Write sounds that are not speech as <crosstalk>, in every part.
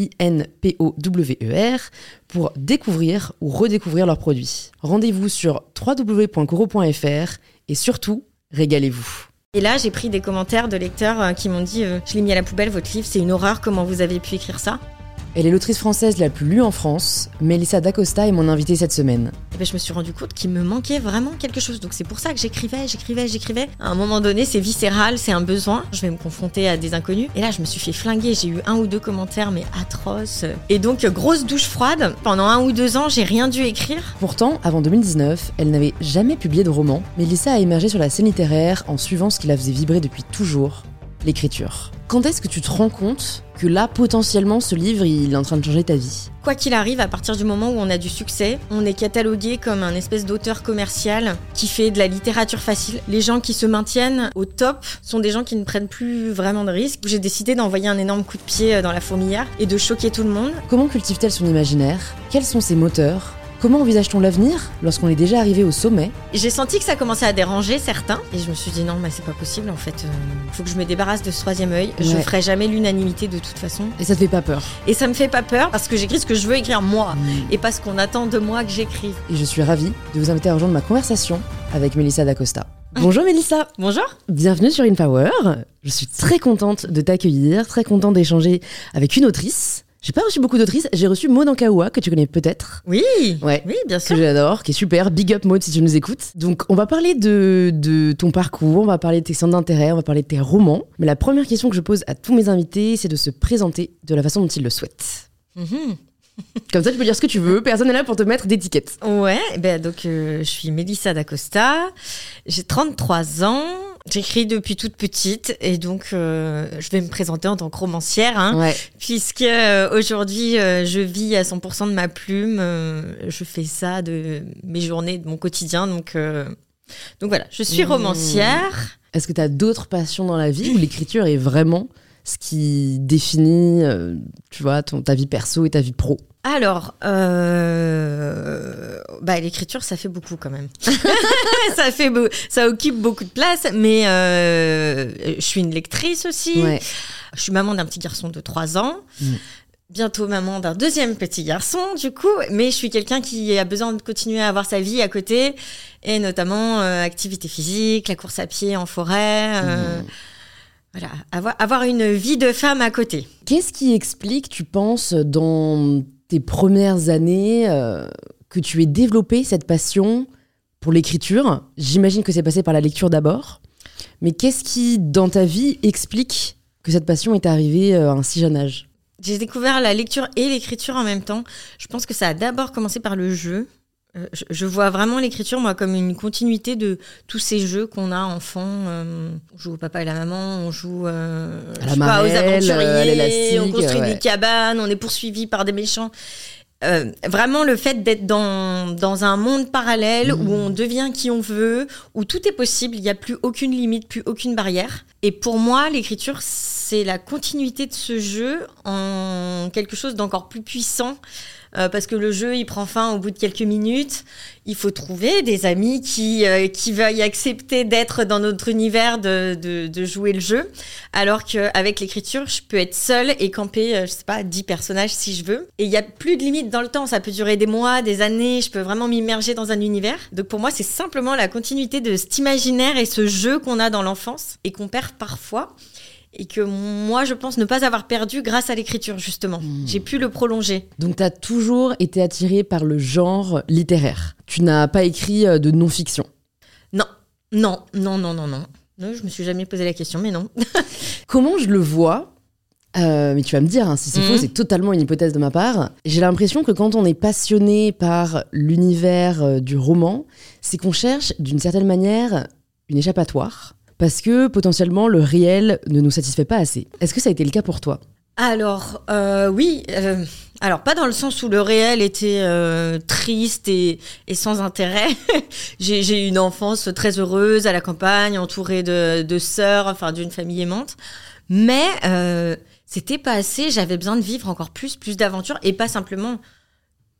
I-N-P-O-W-E-R, pour découvrir ou redécouvrir leurs produits. Rendez-vous sur www.coro.fr et surtout, régalez-vous. Et là, j'ai pris des commentaires de lecteurs euh, qui m'ont dit euh, Je l'ai mis à la poubelle, votre livre, c'est une horreur, comment vous avez pu écrire ça? Elle est l'autrice française la plus lue en France. Melissa D'Acosta est mon invitée cette semaine. Et ben, je me suis rendu compte qu'il me manquait vraiment quelque chose. Donc c'est pour ça que j'écrivais, j'écrivais, j'écrivais. À un moment donné, c'est viscéral, c'est un besoin. Je vais me confronter à des inconnus. Et là, je me suis fait flinguer. J'ai eu un ou deux commentaires, mais atroces. Et donc, grosse douche froide. Pendant un ou deux ans, j'ai rien dû écrire. Pourtant, avant 2019, elle n'avait jamais publié de roman. Melissa a émergé sur la scène littéraire en suivant ce qui la faisait vibrer depuis toujours l'écriture. Quand est-ce que tu te rends compte que là, potentiellement, ce livre, il est en train de changer ta vie? Quoi qu'il arrive, à partir du moment où on a du succès, on est catalogué comme un espèce d'auteur commercial qui fait de la littérature facile. Les gens qui se maintiennent au top sont des gens qui ne prennent plus vraiment de risques. J'ai décidé d'envoyer un énorme coup de pied dans la fourmilière et de choquer tout le monde. Comment cultive-t-elle son imaginaire? Quels sont ses moteurs? Comment envisage-t-on l'avenir lorsqu'on est déjà arrivé au sommet? J'ai senti que ça commençait à déranger certains et je me suis dit non, mais c'est pas possible en fait. Il faut que je me débarrasse de ce troisième œil. Je ferai jamais l'unanimité de toute façon. Et ça te fait pas peur? Et ça me fait pas peur parce que j'écris ce que je veux écrire moi et pas ce qu'on attend de moi que j'écrive. Et je suis ravie de vous inviter à rejoindre ma conversation avec Melissa D'Acosta. <laughs> Bonjour Melissa Bonjour. Bienvenue sur InPower. Je suis très contente de t'accueillir, très contente d'échanger avec une autrice. J'ai pas reçu beaucoup d'autrices, j'ai reçu Maud Ankaoua, que tu connais peut-être. Oui. Ouais. Oui, bien que sûr. j'adore, qui est super. Big up Maud si tu nous écoutes. Donc on va parler de, de ton parcours, on va parler de tes centres d'intérêt, on va parler de tes romans. Mais la première question que je pose à tous mes invités, c'est de se présenter de la façon dont ils le souhaitent. Mhm. <laughs> Comme ça tu peux dire ce que tu veux, personne n'est là pour te mettre d'étiquette. Ouais, ben donc euh, je suis Mélissa D'Acosta, j'ai 33 ans, j'écris depuis toute petite et donc euh, je vais me présenter en tant que romancière, hein, Ouais. puisque euh, aujourd'hui euh, je vis à 100% de ma plume, je fais ça de mes journées, de mon quotidien, donc, donc voilà, je suis Mmh. romancière. Est-ce que tu as d'autres passions dans la vie ou l'écriture est vraiment ce qui définit, euh, tu vois, ton, ta vie perso et ta vie pro Alors, euh, bah, l'écriture, ça fait beaucoup quand même. <laughs> ça, fait beau- ça occupe beaucoup de place, mais euh, je suis une lectrice aussi. Ouais. Je suis maman d'un petit garçon de 3 ans. Mm. Bientôt maman d'un deuxième petit garçon, du coup. Mais je suis quelqu'un qui a besoin de continuer à avoir sa vie à côté, et notamment euh, activité physique, la course à pied en forêt. euh, Voilà, avoir, avoir une vie de femme à côté. Qu'est-ce qui explique, tu penses, dans tes premières années, euh, que tu aies développé cette passion pour l'écriture? J'imagine que c'est passé par la lecture d'abord. Mais qu'est-ce qui, dans ta vie, explique que cette passion est arrivée euh, à un si jeune âge? J'ai découvert la lecture et l'écriture en même temps. Je pense que ça a d'abord commencé par le jeu. Euh, je, je vois vraiment l'écriture, moi, comme une continuité de tous ces jeux qu'on a enfant. Euh, on joue au papa et la maman, on joue euh, À la pas, aux marelle, aventuriers, on construit ouais. des cabanes, on est poursuivi par des méchants. Euh, vraiment le fait d'être dans, dans un monde parallèle où on devient qui on veut, où tout est possible, il n'y a plus aucune limite, plus aucune barrière. Et pour moi, l'écriture, c'est la continuité de ce jeu en quelque chose d'encore plus puissant. Euh, parce que le jeu, il prend fin au bout de quelques minutes. Il faut trouver des amis qui, euh, qui veuillent accepter d'être dans notre univers, de, de, de jouer le jeu. Alors qu'avec l'écriture, je peux être seule et camper, euh, je sais pas, 10 personnages si je veux. Et il n'y a plus de limite dans le temps. Ça peut durer des mois, des années. Je peux vraiment m'immerger dans un univers. Donc pour moi, c'est simplement la continuité de cet imaginaire et ce jeu qu'on a dans l'enfance et qu'on perd parfois. Et que moi, je pense ne pas avoir perdu grâce à l'écriture, justement. Mmh. J'ai pu le prolonger. Donc tu as toujours été attiré par le genre littéraire. Tu n'as pas écrit euh, de non-fiction. Non, non, non, non, non, non. Non, je me suis jamais posé la question, mais non. <laughs> Comment je le vois euh, mais tu vas me dire, hein, si c'est faux, c'est totalement une hypothèse de ma part. J'ai l'impression que quand on est passionné par l'univers euh, du roman, c'est qu'on cherche d'une certaine manière une échappatoire, parce que potentiellement le réel ne nous satisfait pas assez. Est-ce que ça a été le cas pour toi? Alors, euh, oui. euh, alors, pas dans le sens où le réel était euh, triste et, sans intérêt. <laughs> j'ai eu une enfance très heureuse à la campagne, entourée de, de sœurs, enfin d'une famille aimante. Mais c'était pas assez. J'avais besoin de vivre encore plus, plus d'aventures et pas simplement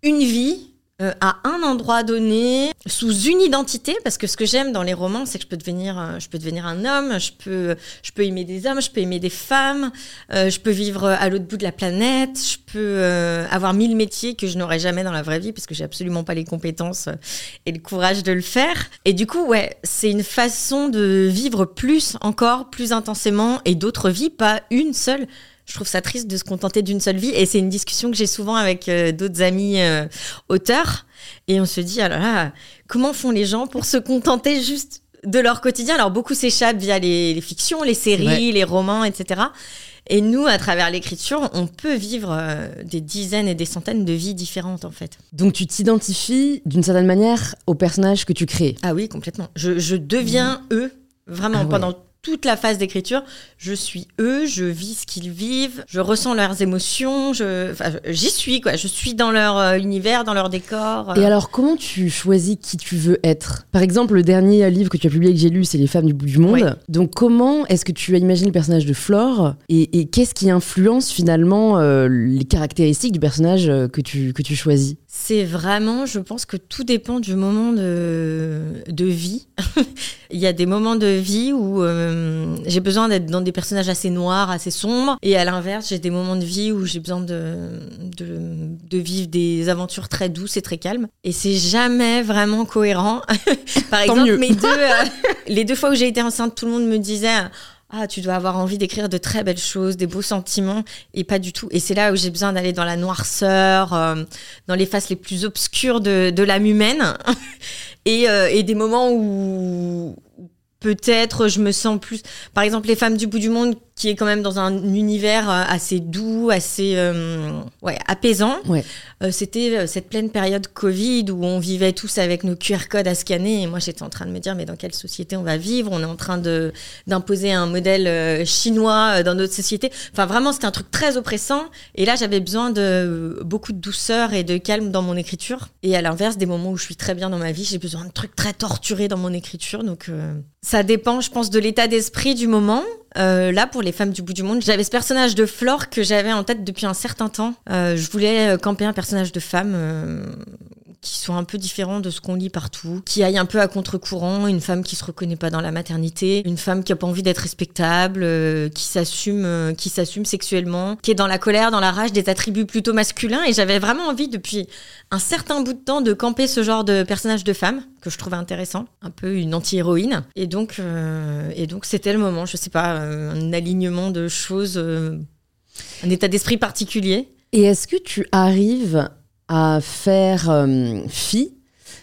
une vie. Euh, à un endroit donné, sous une identité, parce que ce que j'aime dans les romans, c'est que je peux devenir, euh, je peux devenir un homme, je peux, je peux aimer des hommes, je peux aimer des femmes, euh, je peux vivre à l'autre bout de la planète, je peux euh, avoir mille métiers que je n'aurais jamais dans la vraie vie parce que j'ai absolument pas les compétences euh, et le courage de le faire. Et du coup, ouais, c'est une façon de vivre plus encore, plus intensément et d'autres vies, pas une seule. Je trouve ça triste de se contenter d'une seule vie et c'est une discussion que j'ai souvent avec euh, d'autres amis euh, auteurs et on se dit, ah là là, comment font les gens pour se contenter juste de leur quotidien? Alors beaucoup s'échappent via les, les fictions, les séries, Ouais. les romans, etc. Et nous, à travers l'écriture, on peut vivre euh, des dizaines et des centaines de vies différentes, en fait. Donc tu t'identifies d'une certaine manière au personnage que tu crées. Ah oui, complètement. Je, je deviens eux, vraiment, Ah ouais. Toute la phase d'écriture. Je suis eux, je vis ce qu'ils vivent, je ressens leurs émotions, je, enfin, j'y suis, quoi. Je suis dans leur euh, univers, dans leur décor. Et alors, comment tu choisis qui tu veux être? Par exemple, le dernier livre que tu as publié que j'ai lu, c'est Les femmes du bout du monde. Oui. Donc, comment est-ce que tu as imaginé le personnage de Flore? Et, et qu'est-ce qui influence finalement euh, les caractéristiques du personnage euh, que tu, que tu choisis? C'est vraiment, je pense que tout dépend du moment de, de vie. <laughs> Il y a des moments de vie où euh, j'ai besoin d'être dans des personnages assez noirs, assez sombres. Et à l'inverse, j'ai des moments de vie où j'ai besoin de, de, de vivre des aventures très douces et très calmes. Et c'est jamais vraiment cohérent. <laughs> Par Tant exemple, mieux. mes deux, <laughs> euh, les deux fois où j'ai été enceinte, tout le monde me disait... Ah, tu dois avoir envie d'écrire de très belles choses, des beaux sentiments, et pas du tout. Et c'est là où j'ai besoin d'aller dans la noirceur, euh, dans les faces les plus obscures de, de l'âme humaine, <laughs> et, euh, et des moments où peut-être je me sens plus. Par exemple, les femmes du bout du monde, qui est quand même dans un univers euh, assez doux, assez euh, ouais, apaisant. Ouais. Euh, C'était euh, cette pleine période Covid où on vivait tous avec nos QR codes à scanner. Et moi, j'étais en train de me dire, mais dans quelle société on va vivre? On est en train de d'imposer un modèle euh, chinois euh, dans notre société. Enfin, vraiment, c'était un truc très oppressant. Et là, j'avais besoin de beaucoup de douceur et de calme dans mon écriture. Et à l'inverse, des moments où je suis très bien dans ma vie, j'ai besoin de trucs très torturés dans mon écriture. Donc, euh, ça dépend, je pense, de l'état d'esprit du moment. Euh, là, pour les femmes du bout du monde, j'avais ce personnage de Flore que j'avais en tête depuis un certain temps. Euh, je voulais euh, camper un personnage de femme euh, qui soit un peu différent de ce qu'on lit partout, qui aille un peu à contre-courant, une femme qui se reconnaît pas dans la maternité, une femme qui a pas envie d'être respectable, euh, qui s'assume, euh, qui s'assume sexuellement, qui est dans la colère, dans la rage, des attributs plutôt masculins. Et j'avais vraiment envie depuis un certain bout de temps de camper ce genre de personnage de femme que je trouvais intéressant, un peu une anti-héroïne. Et donc, euh, et donc c'était le moment, je sais pas, euh, un alignement de choses, euh, un état d'esprit particulier. Et est-ce que tu arrives à faire euh, fi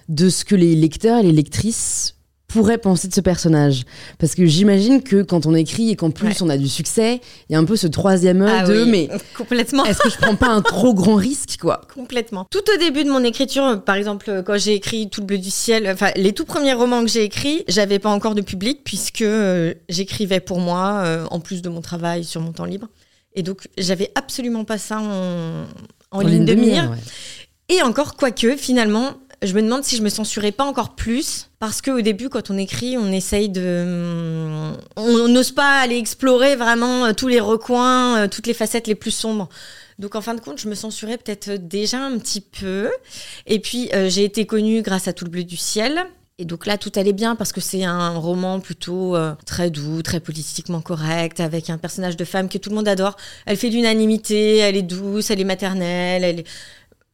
de ce que les lecteurs et les lectrices pourraient penser de ce personnage Parce que j'imagine que quand on écrit et qu'en plus Ouais. on a du succès, il y a un peu ce troisième œil Ah de oui, mais <laughs> complètement. est-ce que je prends pas un trop grand risque quoi? Complètement. Tout au début de mon écriture, par exemple, quand j'ai écrit Tout le bleu du ciel, enfin, les tout premiers romans que j'ai écrits, j'avais pas encore de public puisque euh, j'écrivais pour moi, euh, en plus de mon travail sur mon temps libre. Et donc, j'avais absolument pas ça en, en ligne de mire. ouais. Et encore, quoique, finalement, je me demande si je me censurais pas encore plus. Parce qu'au début, quand on écrit, on essaye de. On n'ose pas aller explorer vraiment euh, tous les recoins, euh, toutes les facettes les plus sombres. Donc en fin de compte, je me censurais peut-être déjà un petit peu. Et puis, euh, j'ai été connue grâce à Tout le bleu du ciel. Et donc là, tout allait bien parce que c'est un roman plutôt euh, très doux, très politiquement correct, avec un personnage de femme que tout le monde adore. Elle fait l'unanimité, elle est douce, elle est maternelle, elle est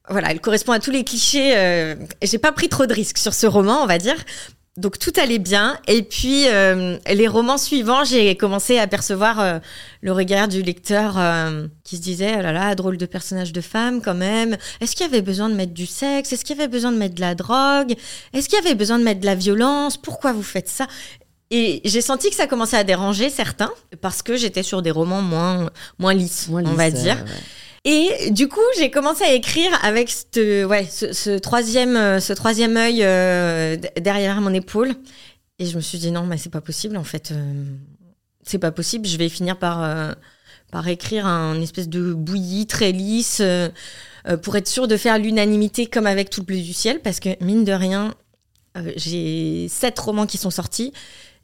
voilà, elle correspond à tous les clichés. Euh, J'ai pas pris trop de risques sur ce roman, on va dire. Donc tout allait bien. Et puis euh, les romans suivants, j'ai commencé à percevoir euh, le regard du lecteur euh, qui se disait oh là là, drôle de personnage de femme quand même. Est-ce qu'il y avait besoin de mettre du sexe? Est-ce qu'il y avait besoin de mettre de la drogue? Est-ce qu'il y avait besoin de mettre de la violence? Pourquoi vous faites ça? Et j'ai senti que ça commençait à déranger certains parce que j'étais sur des romans moins moins lisses, Moins on va dire. ouais. Et du coup, j'ai commencé à écrire avec ce, troisième, euh, ce troisième œil euh, derrière mon épaule. Et je me suis dit non, mais c'est pas possible en fait. euh, c'est pas possible. Je vais finir par par écrire un espèce de bouillie très lisse pour être sûr de faire l'unanimité comme avec tout le bleu du ciel, parce que mine de rien, j'ai sept romans qui sont sortis.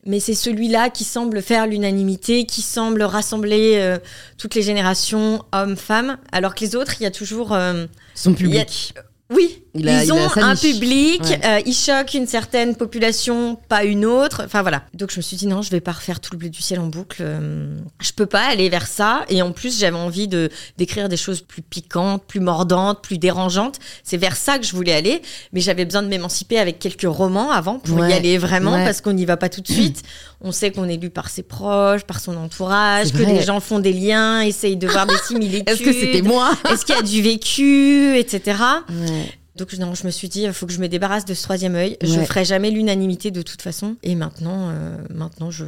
Mais c'est celui-là qui semble faire l'unanimité, qui semble rassembler euh, toutes les générations, hommes, femmes, alors que les autres, il y a toujours... euh, Son a- public. oui, Il a- ils il ont un niche. public, Ouais. euh, ils choquent une certaine population, pas une autre. Enfin voilà. Donc je me suis dit non, je vais pas refaire tout le bleu du ciel en boucle. euh, je peux pas aller vers ça. Et en plus, j'avais envie de d'écrire des choses plus piquantes, plus mordantes, plus dérangeantes. C'est vers ça que je voulais aller. Mais j'avais besoin de m'émanciper avec quelques romans avant pour y aller vraiment, Ouais. parce qu'on n'y va pas tout de suite. <clears throat> On sait qu'on est lu par ses proches, par son entourage, que les gens font des liens, essayent de voir des <laughs> similitudes. Est-ce que c'était moi? Est-ce qu'il y a du vécu, etc. Donc non, je me suis dit, il faut que je me débarrasse de ce troisième œil. Je Ouais. ferai jamais l'unanimité de toute façon. Et maintenant, euh, maintenant je,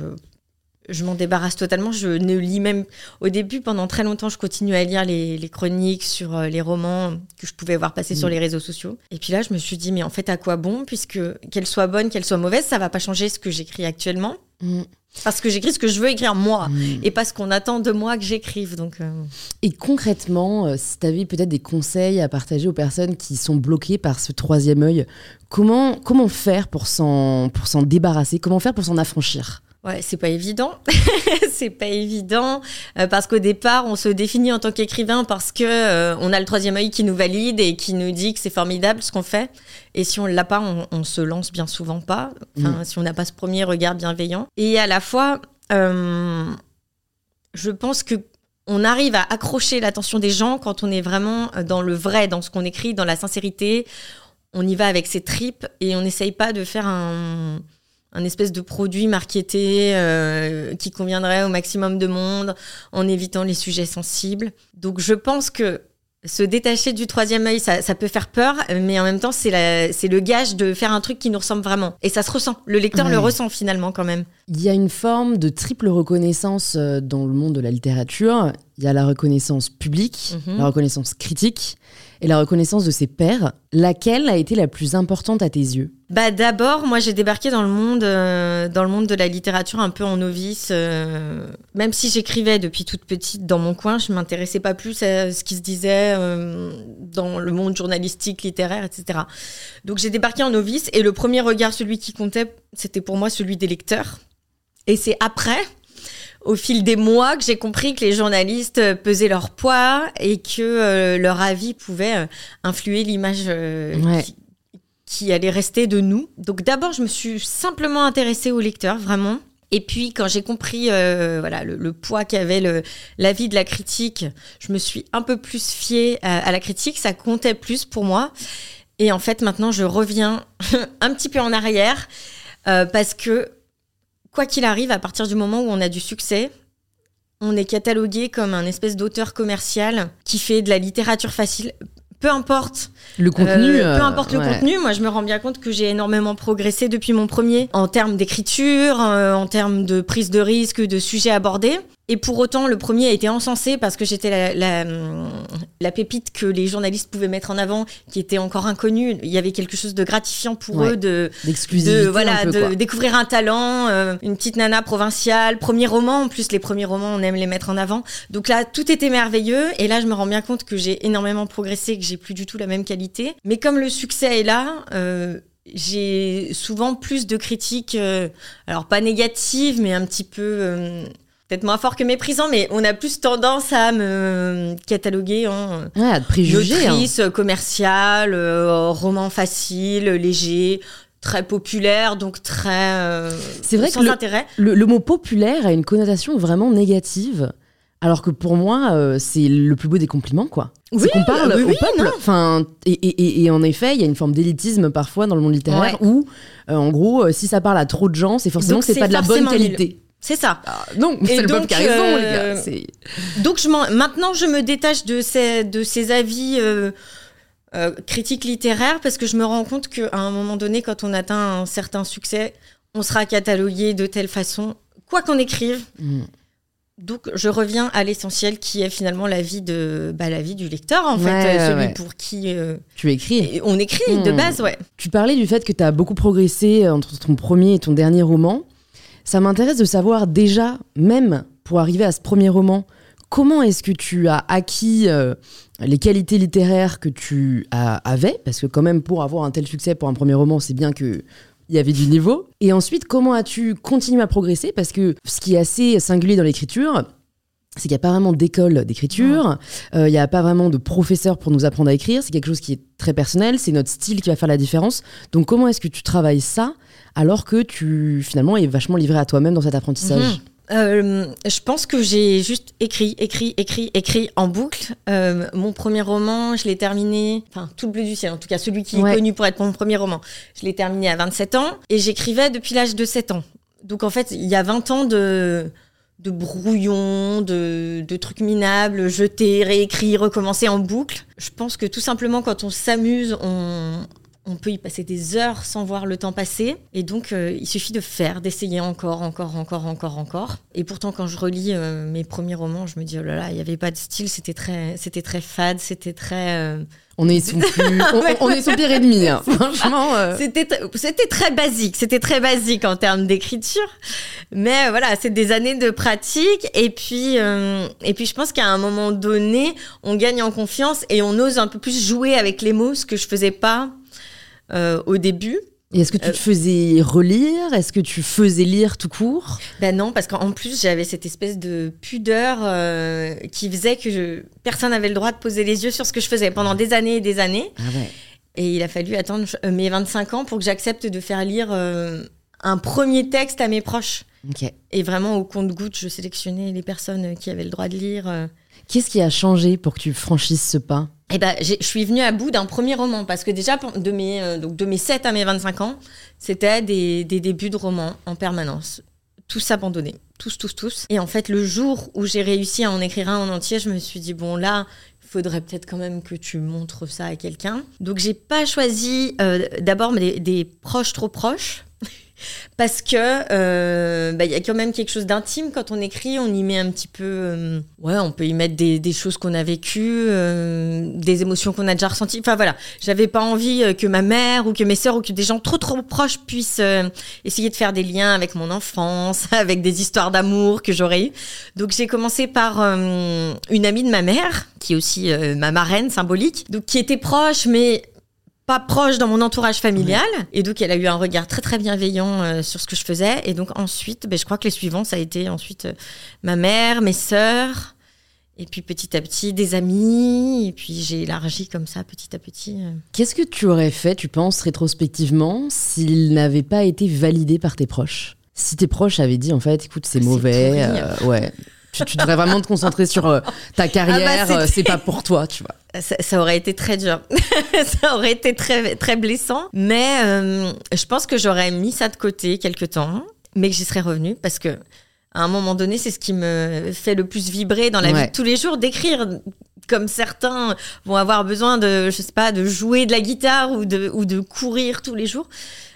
je m'en débarrasse totalement. Je ne lis même... Au début, pendant très longtemps, je continuais à lire les, les chroniques sur euh, les romans que je pouvais voir passer sur Mm. les réseaux sociaux. Et puis là, je me suis dit, mais en fait, à quoi bon Puisque qu'elle soit bonne, qu'elle soit mauvaise, ça va pas changer ce que j'écris actuellement. Mm. Parce que j'écris ce que je veux écrire moi. Mm. Et pas ce qu'on attend de moi que j'écrive. Donc... euh, Et concrètement, euh, si tu avais peut-être des conseils à partager aux personnes qui sont bloquées par ce troisième œil, comment, comment faire pour s'en, pour s'en débarrasser? Comment faire pour s'en affranchir? Ouais, c'est pas évident. <laughs> c'est pas évident euh, parce qu'au départ, on se définit en tant qu'écrivain parce que euh, on a le troisième œil qui nous valide et qui nous dit que c'est formidable ce qu'on fait. Et si on l'a pas, on, on se lance bien souvent pas. Enfin, si on n'a pas ce premier regard bienveillant. Et à la fois, euh, je pense que on arrive à accrocher l'attention des gens quand on est vraiment dans le vrai, dans ce qu'on écrit, dans la sincérité. On y va avec ses tripes et on n'essaye pas de faire un un espèce de produit marketé euh, qui conviendrait au maximum de monde en évitant les sujets sensibles. Donc je pense que se détacher du troisième œil, ça, ça peut faire peur, mais en même temps, c'est le gage de faire un truc qui nous ressemble vraiment. Et ça se ressent. Le lecteur Ouais. le ressent finalement quand même. Il y a une forme de triple reconnaissance euh, dans le monde de la littérature. Il y a la reconnaissance publique, Mhm. la reconnaissance critique et la reconnaissance de ses pairs. Laquelle a été la plus importante à tes yeux? Bah d'abord, moi j'ai débarqué dans le monde, euh, dans le monde de la littérature un peu en novice. euh, même si j'écrivais depuis toute petite dans mon coin, je m'intéressais pas plus à ce qui se disait euh, dans le monde journalistique, littéraire, etc. Donc j'ai débarqué en novice et le premier regard, celui qui comptait, c'était pour moi celui des lecteurs. Et c'est après, au fil des mois, que j'ai compris que les journalistes euh, pesaient leur poids et que euh, leur avis pouvait euh, influer l'image euh, Ouais. qui, qui allait rester de nous. Donc d'abord, je me suis simplement intéressée aux lecteurs, vraiment. Et puis quand j'ai compris euh, voilà le, le poids qu'avait l'avis de la critique, je me suis un peu plus fiée à, à la critique, ça comptait plus pour moi. Et en fait maintenant je reviens <laughs> un petit peu en arrière euh, parce que quoi qu'il arrive, à partir du moment où on a du succès, on est catalogué comme un espèce d'auteur commercial qui fait de la littérature facile. Peu importe Le contenu euh, peu euh, importe le ouais. contenu, moi je me rends bien compte que j'ai énormément progressé depuis mon premier en termes d'écriture, euh, en termes de prise de risque, de sujets abordés. Et pour autant, le premier a été encensé parce que j'étais la, la, la pépite que les journalistes pouvaient mettre en avant, qui était encore inconnue. Il y avait quelque chose de gratifiant pour Ouais. eux de, de voilà un peu, de quoi. découvrir un talent, euh, une petite nana provinciale, premier roman. En plus, les premiers romans, on aime les mettre en avant. Donc là, tout était merveilleux. Et là, je me rends bien compte que j'ai énormément progressé, que j'ai plus du tout la même qualité. Mais comme le succès est là. euh, j'ai souvent plus de critiques, euh, alors pas négatives, mais un petit peu, peut-être moins fort que méprisant, mais on a plus tendance à me cataloguer en Ouais, à te préjuger. hein. Autrice commerciale, euh, roman facile, léger, très populaire, donc très euh, C'est vrai que sans le- intérêt. Le, le mot populaire a une connotation vraiment négative. Alors que pour moi, euh, c'est le plus beau des compliments, quoi. Oui, qu'on parle oui, au oui, peuple. non. Enfin, et, et- et- et en effet, il y a une forme d'élitisme parfois dans le monde littéraire Ouais. où, euh, en gros, euh, si ça parle à trop de gens, c'est forcément Donc que c'est pas de la bonne nul. C'est ça. Ah, non, c'est le donc, qui a raison, euh, les gars. C'est- Donc je maintenant, je me détache de ces, de ces avis euh, euh, critiques littéraires parce que je me rends compte qu'à un moment donné, quand on atteint un certain succès, on sera catalogué de telle façon, quoi qu'on écrive. Mm. Donc je reviens à l'essentiel qui est finalement la vie, de, bah, la vie du lecteur, en Ouais, fait, euh, celui ouais. pour qui euh, Tu écris. on écrit de Mm. base, ouais. Tu parlais du fait que tu as beaucoup progressé entre ton premier et ton dernier roman. Ça m'intéresse de savoir déjà, même pour arriver à ce premier roman, comment est-ce que tu as acquis euh, les qualités littéraires que tu as- avais? Parce que quand même, pour avoir un tel succès pour un premier roman, c'est bien que il y avait du niveau. Et ensuite, comment as-tu continué à progresser? Parce que ce qui est assez singulier dans l'écriture, c'est qu'il n'y a pas vraiment d'école d'écriture, euh, il n'y a pas vraiment de professeur pour nous apprendre à écrire, c'est quelque chose qui est très personnel, c'est notre style qui va faire la différence. Donc comment est-ce que tu travailles ça alors que tu finalement es vachement livré à toi-même dans cet apprentissage Mhm. Euh, je pense que j'ai juste écrit, écrit, écrit, écrit en boucle. Euh, mon premier roman, je l'ai terminé, enfin tout le bleu du ciel, en tout cas celui qui Ouais. est connu pour être mon premier roman. Je l'ai terminé à 27 ans et j'écrivais depuis l'âge de 7 ans. Donc en fait, il y a 20 ans de de brouillons, de, de trucs minables, jetés, réécrits, recommencer en boucle. Je pense que tout simplement quand on s'amuse, on, on peut y passer des heures sans voir le temps passer. Et donc, euh, il suffit de faire, d'essayer encore, encore, encore, encore, encore. Et pourtant, quand je relis euh, mes premiers romans, je me dis, oh là là, il n'y avait pas de style, c'était très, c'était très fade, c'était très... euh, On est son plus, <laughs> on, on est son pire ennemi, hein. franchement. euh. C'était c'était très basique, c'était très basique en termes d'écriture, mais voilà, c'est des années de pratique et puis euh, et puis je pense qu'à un moment donné, on gagne en confiance et on ose un peu plus jouer avec les mots, ce que je faisais pas euh, au début. Et est-ce que tu Euh, te faisais relire? Est-ce que tu faisais lire tout court? Ben non, parce qu'en plus j'avais cette espèce de pudeur euh, qui faisait que je- personne n'avait le droit de poser les yeux sur ce que je faisais pendant des années et des années. Ah ouais. Et il a fallu attendre euh, mes 25 ans pour que j'accepte de faire lire euh, un premier texte à mes proches. Et vraiment, au compte-goutte, je sélectionnais les personnes qui avaient le droit de lire. Qu'est-ce qui a changé pour que tu franchisses ce pas? Et ben, je suis venue à bout d'un premier roman parce que déjà, de mes, euh, donc de mes 7 à mes 25 ans, c'était des, des débuts de romans en permanence. Tous abandonnés. Tous, tous, tous. Et en fait, le jour où j'ai réussi à en écrire un en entier, je me suis dit, bon, là, il faudrait peut-être quand même que tu montres ça à quelqu'un. Donc, j'ai pas choisi euh, d'abord des proches trop proches. Parce que euh, bah, il y a quand même quelque chose d'intime quand on écrit, on y met un petit peu, euh, ouais, on peut y mettre des, choses qu'on a vécues, euh, des émotions qu'on a déjà ressenties. Enfin voilà, j'avais pas envie que ma mère ou que mes sœurs ou que des gens trop trop proches puissent essayer de faire des liens avec mon enfance, <laughs> avec des histoires d'amour que j'aurais eues. Donc j'ai commencé par une amie de ma mère, qui est aussi ma marraine symbolique, donc qui était proche, mais pas proche dans mon entourage familial. Et donc, elle a eu un regard très, très bienveillant euh, sur ce que je faisais. Et donc, ensuite, ben, je crois que les suivants, ça a été ensuite euh, ma mère, mes sœurs. Et puis, petit à petit, des amis. Et puis, j'ai élargi comme ça, petit à petit. euh. Qu'est-ce que tu aurais fait, tu penses, rétrospectivement, s'il n'avait pas été validé par tes proches? Si tes proches avaient dit, en fait, écoute, c'est mauvais, ouais. Tu, tu devrais vraiment te concentrer sur euh, ta carrière, c'était- euh, c'est pas pour toi, tu vois. Ça, ça aurait été très dur. <laughs> ça aurait été très, très blessant. Mais euh, je pense que j'aurais mis ça de côté quelque temps, mais que j'y serais revenue parce que à un moment donné, c'est ce qui me fait le plus vibrer dans la Ouais. vie de tous les jours, d'écrire. Comme certains vont avoir besoin de, je sais pas, de jouer de la guitare ou de, ou de courir tous les jours.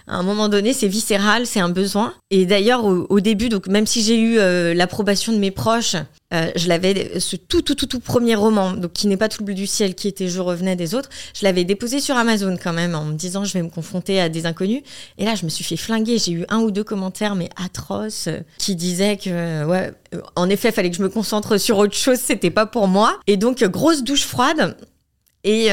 À un moment donné, c'est viscéral, c'est un besoin. Et d'ailleurs, au, début, donc même si j'ai eu euh, l'approbation de mes proches, euh, je l'avais, ce tout, tout, tout, tout premier roman, donc qui n'est pas tout le bleu du ciel, qui était Je revenais des autres, je l'avais déposé sur Amazon quand même, en me disant je vais me confronter à des inconnus. Et là, je me suis fait flinguer. J'ai eu un ou deux commentaires, mais atroces, euh, qui disaient que, ouais, en effet, fallait que je me concentre sur autre chose, c'était pas pour moi. Et donc, grosse douche froide. Et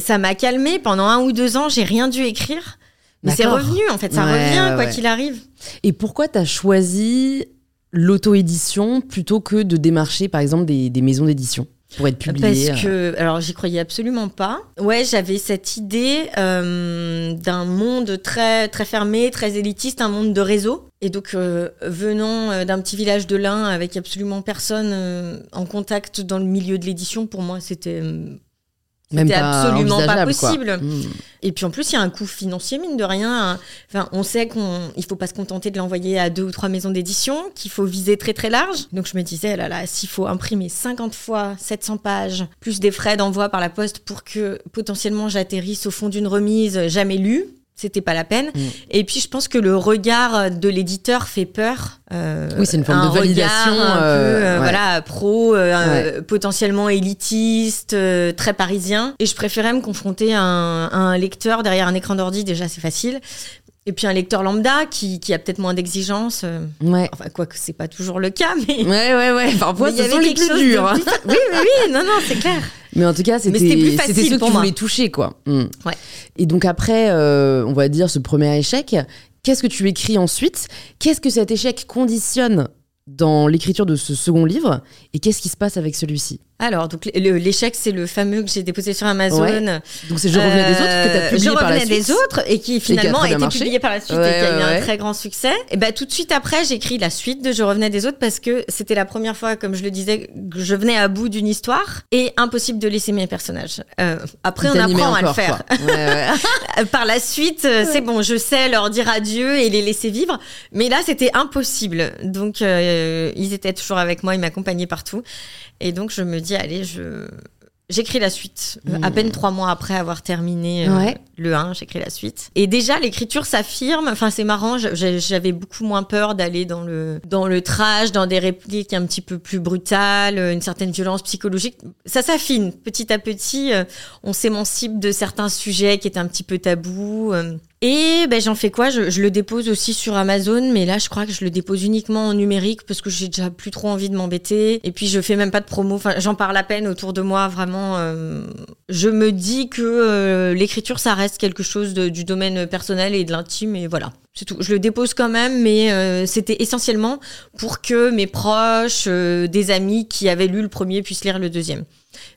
ça m'a calmé pendant un ou deux ans, j'ai rien dû écrire. Mais c'est revenu, en fait, ça Ouais, revient, ouais, quoi ouais. qu'il arrive. Et pourquoi t'as choisi l'auto-édition plutôt que de démarcher, par exemple, des, des maisons d'édition pour être publié Parce que, alors j'y croyais absolument pas. Ouais, j'avais cette idée euh, d'un monde très très fermé, très élitiste, un monde de réseau. Et donc, euh, venant euh, d'un petit village de l'Ain avec absolument personne euh, en contact dans le milieu de l'édition, pour moi, c'était euh, c'était absolument pas possible. Mm. Et puis en plus, il y a un coût financier, mine de rien. Enfin, on sait qu'on, il faut pas se contenter de l'envoyer à deux ou trois maisons d'édition, qu'il faut viser très très large. Donc je me disais, là là, s'il faut imprimer 50 fois 700 pages, plus des frais d'envoi par la poste pour que potentiellement j'atterrisse au fond d'une remise jamais lue. C'était pas la peine. Mm. Et puis je pense que le regard de l'éditeur fait peur. Euh, Oui, c'est une forme un de validation, regard un peu, euh, euh, ouais. voilà, pro, euh, potentiellement élitiste, très parisien. Et je préférais me confronter à un, à un lecteur derrière un écran d'ordi, déjà c'est facile. Et puis un lecteur lambda qui, qui a peut-être moins d'exigences. Ouais. Enfin, quoique c'est pas toujours le cas, mais. Ouais, ouais, ouais. Parfois, <laughs> mais il y ce sont les plus durs. hein. Oui, oui, oui, non, non, c'est clair. Mais en tout cas, c'était ceux que pour tu moi. voulais toucher, quoi. Mm. Ouais. Et donc après, euh, on va dire ce premier échec, qu'est-ce que tu écris ensuite? Qu'est-ce que cet échec conditionne dans l'écriture de ce second livre? Et qu'est-ce qui se passe avec celui-ci? Alors, donc l'échec, c'est le fameux que j'ai déposé sur Amazon. Ouais. Donc c'est Je revenais des autres que tu as Euh, publié Je par la revenais suite des autres et qui finalement a été marché. publié par la suite Ouais, et qui a eu ouais, un très grand succès. Et ben tout de suite après, j'écris la suite de Je revenais des autres parce que c'était la première fois, comme je le disais, que je venais à bout d'une histoire et impossible de laisser mes personnages. Euh, après, on apprend à le faire. <laughs> Par la suite, euh, c'est bon, je sais leur dire adieu et les laisser vivre. Mais là, c'était impossible. Donc, euh, ils étaient toujours avec moi, ils m'accompagnaient partout. Et donc, je me dis, allez, je. J'écris la suite. Euh, À Mm. peine trois mois après avoir terminé euh, Ouais. le 1, j'écris la suite. Et déjà, l'écriture s'affirme. Enfin, c'est marrant. J'avais beaucoup moins peur d'aller dans le, dans le trash, dans des répliques un petit peu plus brutales, une certaine violence psychologique. Ça s'affine. Petit à petit, euh, on s'émancipe de certains sujets qui étaient un petit peu tabous. Et ben, j'en fais quoi? Je, le dépose aussi sur Amazon, mais là, je crois que je le dépose uniquement en numérique parce que j'ai déjà plus trop envie de m'embêter. Et puis, je fais même pas de promo. Enfin, j'en parle à peine autour de moi. Vraiment, euh, je me dis que euh, l'écriture, ça reste quelque chose du domaine personnel et de l'intime. Et voilà. C'est tout. Je le dépose quand même, mais euh, c'était essentiellement pour que mes proches, des amis qui avaient lu le premier puissent lire le deuxième.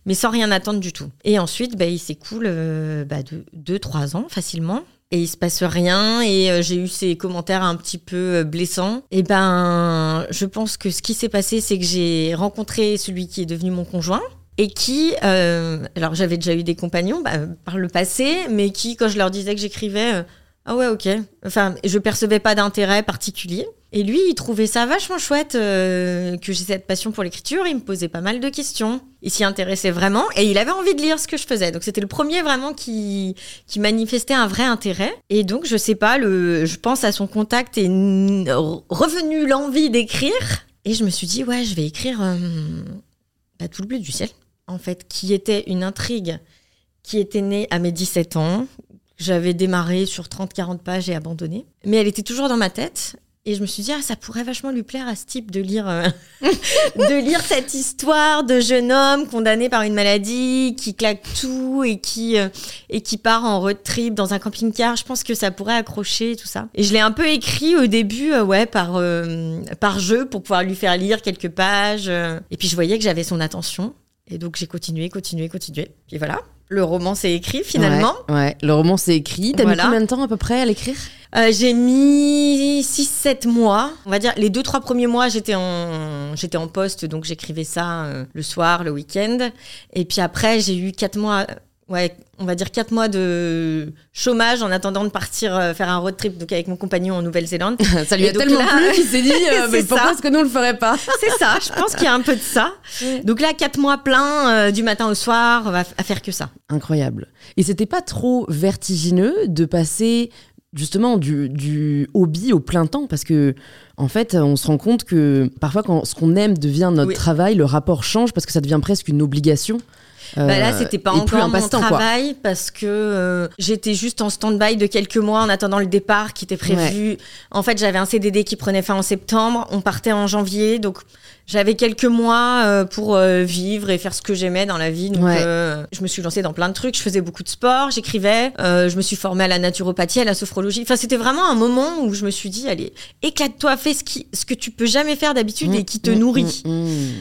Mais sans rien attendre du tout. Et ensuite, bah, il s'écoule euh, bah, de 2-3 ans facilement. Et il se passe rien et euh, j'ai eu ces commentaires un petit peu euh, blessants. Et ben, je pense que ce qui s'est passé, c'est que j'ai rencontré celui qui est devenu mon conjoint et qui, euh, alors j'avais déjà eu des compagnons bah, par le passé, mais qui, quand je leur disais que j'écrivais, euh, ah ouais, ok. Enfin, je percevais pas d'intérêt particulier. Et lui, il trouvait ça vachement chouette euh, que j'ai cette passion pour l'écriture. Il me posait pas mal de questions. Il s'y intéressait vraiment et il avait envie de lire ce que je faisais. Donc c'était le premier vraiment qui, qui manifestait un vrai intérêt. Et donc, je sais pas, le, je pense à son contact et revenu l'envie d'écrire. Et je me suis dit, ouais, je vais écrire euh, bah, Tout le bleu du ciel, en fait, qui était une intrigue qui était née à mes 17 ans. J'avais démarré sur 30-40 pages et abandonné. Mais elle était toujours dans ma tête. Et je me suis dit, ah, ça pourrait vachement lui plaire à ce type de lire, euh, <laughs> de lire cette histoire de jeune homme condamné par une maladie, qui claque tout et qui, euh, et qui part en road trip dans un camping-car. Je pense que ça pourrait accrocher, tout ça. Et je l'ai un peu écrit au début, euh, ouais, par, par jeu pour pouvoir lui faire lire quelques pages. Et puis je voyais que j'avais son attention. Et donc j'ai continué, continué, continué. Puis voilà, le roman s'est écrit finalement. Ouais, ouais. le roman s'est écrit. T'as Voilà. mis combien de temps à peu près à l'écrire? Euh, j'ai mis 6-7 mois. On va dire les deux, trois premiers mois, j'étais en, j'étais en poste, donc j'écrivais ça euh, le soir, le week-end. Et puis après, j'ai eu 4 mois, ouais, on va dire 4 mois de chômage en attendant de partir euh, faire un road trip donc avec mon compagnon en Nouvelle-Zélande. <laughs> Ça lui Et a tellement là- plu qu'il s'est dit <laughs> euh, mais pourquoi est-ce que nous on le ferait pas <laughs> C'est ça, je pense qu'il y a un peu de ça. Donc là, 4 mois pleins, euh, du matin au soir, à à faire que ça. Incroyable. Et c'était pas trop vertigineux de passer justement du, du hobby au plein temps? Parce que en fait on se rend compte que parfois quand ce qu'on aime devient notre Oui. travail le rapport change parce que ça devient presque une obligation Bah là, Euh, c'était pas encore mon quoi. travail parce que euh, j'étais juste en stand-by de quelques mois en attendant le départ qui était prévu. En fait, j'avais un CDD qui prenait fin en septembre. On partait en janvier, donc j'avais quelques mois euh, pour euh, vivre et faire ce que j'aimais dans la vie. Donc, Ouais. euh, je me suis lancée dans plein de trucs. Je faisais beaucoup de sport, j'écrivais. euh, je me suis formée à la naturopathie, à la sophrologie. Enfin, c'était vraiment un moment où je me suis dit, allez, éclate-toi, fais ce, qui, ce que tu peux jamais faire d'habitude et qui te Mmh, nourrit. mmh, mmh.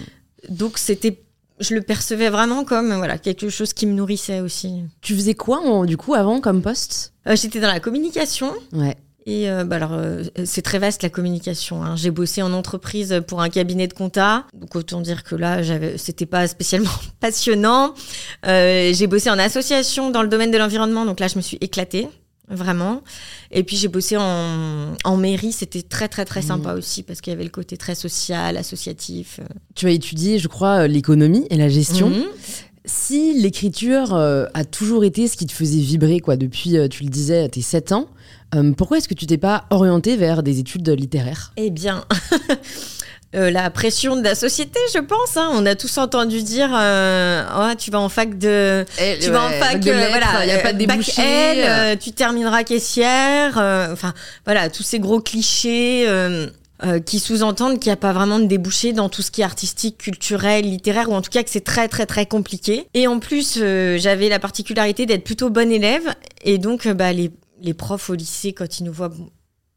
Donc c'était, je le percevais vraiment comme voilà quelque chose qui me nourrissait aussi. Tu faisais quoi en- du coup avant comme poste? Euh, J'étais dans la communication Ouais. Et euh, bah alors, euh, c'est très vaste la communication. hein. J'ai bossé en entreprise pour un cabinet de compta, donc autant dire que là, j'avais, c'était pas spécialement <laughs> passionnant. J'ai bossé en association dans le domaine de l'environnement, donc là, je me suis éclatée. Vraiment. Et puis j'ai bossé en, en mairie, c'était très très très sympa aussi parce qu'il y avait le côté très social, associatif. Tu as étudié, je crois, euh, l'économie et la gestion. Mhm. Si l'écriture euh, a toujours été ce qui te faisait vibrer, quoi, depuis, euh, tu le disais, tes 7 ans, euh, pourquoi est-ce que tu t'es pas orienté vers des études littéraires? Eh bien, <laughs> euh, la pression de la société, je pense. hein. On a tous entendu dire euh, Ah, tu vas en fac de. Tu vas en fac, euh, voilà, il n'y a pas de euh, débouché. L, euh, tu termineras caissière. euh, Enfin, voilà, tous ces gros clichés. euh, euh, qui sous-entendent qu'il n'y a pas vraiment de débouché dans tout ce qui est artistique, culturel, littéraire, ou en tout cas que c'est très très très compliqué. Et en plus, euh, j'avais la particularité d'être plutôt bonne élève, et donc bah, les, les profs au lycée, quand ils nous voient, bon,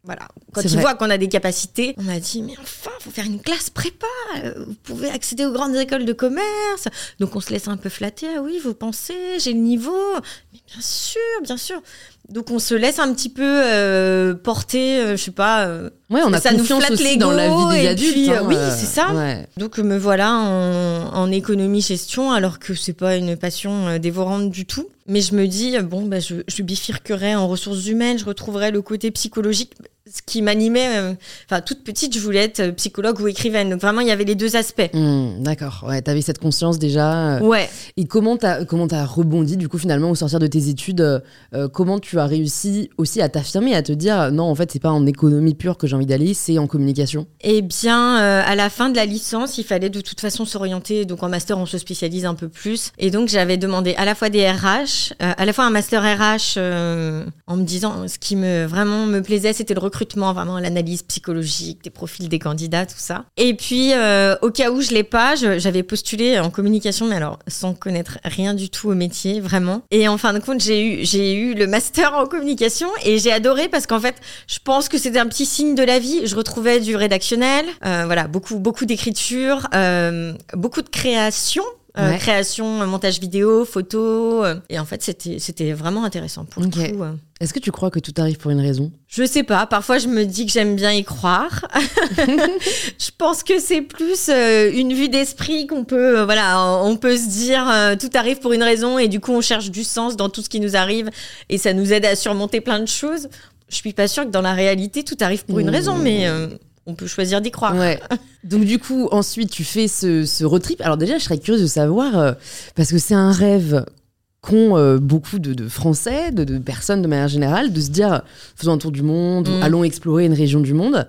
voilà, quand ils voient qu'on a des capacités, on m'a dit mais enfin, faut faire une classe prépa, vous pouvez accéder aux grandes écoles de commerce. Donc on se laisse un peu flatter, ah oui, vous pensez, j'ai le niveau, mais bien sûr, bien sûr. Donc on se laisse un petit peu euh, porter, euh, je sais pas. euh, Ouais, on a Ça nous confiance flatte aussi dans la vie des adultes. puis, euh, hein, oui, euh, c'est ça. ouais. Donc me voilà en, en économie gestion alors que c'est pas une passion euh, dévorante du tout. Mais je me dis euh, bon bah je, je bifurquerai en ressources humaines, je retrouverai le côté psychologique, ce qui m'animait. euh, Enfin toute petite je voulais être psychologue ou écrivaine. Donc vraiment il y avait les deux aspects. Hmm, D'accord, ouais, t'avais cette conscience déjà. euh, Ouais. Et comment t'as comment t'as rebondi du coup finalement au sortir de tes études Comment tu as réussi aussi à t'affirmer, à te dire non en fait c'est pas en économie pure que j'ai envie c'est en communication. Eh bien, euh, à la fin de la licence, il fallait de toute façon s'orienter. Donc en master, on se spécialise un peu plus. Et donc j'avais demandé à la fois des RH, euh, à la fois un master RH, euh, en me disant ce qui me vraiment me plaisait, c'était le recrutement, vraiment l'analyse psychologique des profils des candidats, tout ça. Et puis au cas où je l'ai pas, j'avais postulé en communication, mais alors sans connaître rien du tout au métier, vraiment. Et en fin de compte, j'ai eu j'ai eu le master en communication et j'ai adoré parce qu'en fait, je pense que c'était un petit signe de la vie. Je retrouvais du rédactionnel, euh, voilà, beaucoup, beaucoup d'écriture, euh, beaucoup de création. euh, Ouais. création, montage vidéo, photo, euh, et en fait c'était c'était vraiment intéressant pour Ok. le coup. euh. Est-ce que tu crois que tout arrive pour une raison? Je sais pas, parfois je me dis que j'aime bien y croire. <laughs> <laughs> je pense que c'est plus une vue d'esprit qu'on peut, voilà, on peut se dire tout arrive pour une raison et du coup on cherche du sens dans tout ce qui nous arrive et ça nous aide à surmonter plein de choses. Je suis pas sûre que dans la réalité tout arrive pour une raison, mais euh, on peut choisir d'y croire. Ouais. <laughs> Donc du coup, ensuite, tu fais ce, ce road trip. Alors déjà, je serais curieuse de savoir, euh, parce que c'est un rêve qu'ont euh, beaucoup de, de Français, de, de personnes de manière générale, de se dire, faisons un tour du monde, ou Mm. allons explorer une région du monde.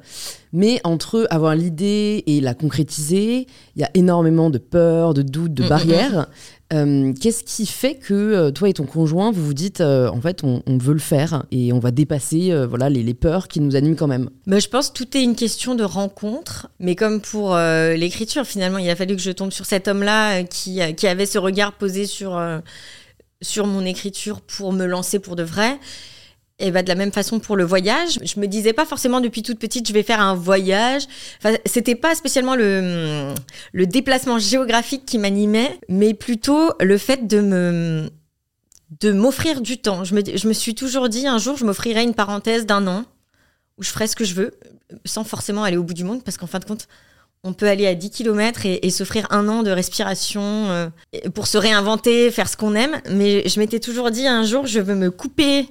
Mais entre avoir l'idée et la concrétiser, il y a énormément de peur, de doutes, de Mm, mm, barrières. Euh, Qu'est-ce qui fait que euh, toi et ton conjoint, vous vous dites, euh, en fait, on, veut le faire et on va dépasser voilà, les, peurs qui nous animent quand même? Mais je pense que tout est une question de rencontre. Mais comme pour l'écriture, finalement, il a fallu que je tombe sur cet homme-là qui, qui avait ce regard posé sur, sur mon écriture pour me lancer pour de vrai. Et bah, de la même façon pour le voyage, je me disais pas forcément depuis toute petite je vais faire un voyage. Enfin, c'était pas spécialement le, déplacement géographique qui m'animait, mais plutôt le fait de me de m'offrir du temps. Je me, je me suis toujours dit un jour je m'offrirai une parenthèse d'un an où je ferai ce que je veux sans forcément aller au bout du monde parce qu'en fin de compte on peut aller à 10 km et, s'offrir un an de respiration euh, pour se réinventer, faire ce qu'on aime. Mais je m'étais toujours dit un jour, je veux me couper,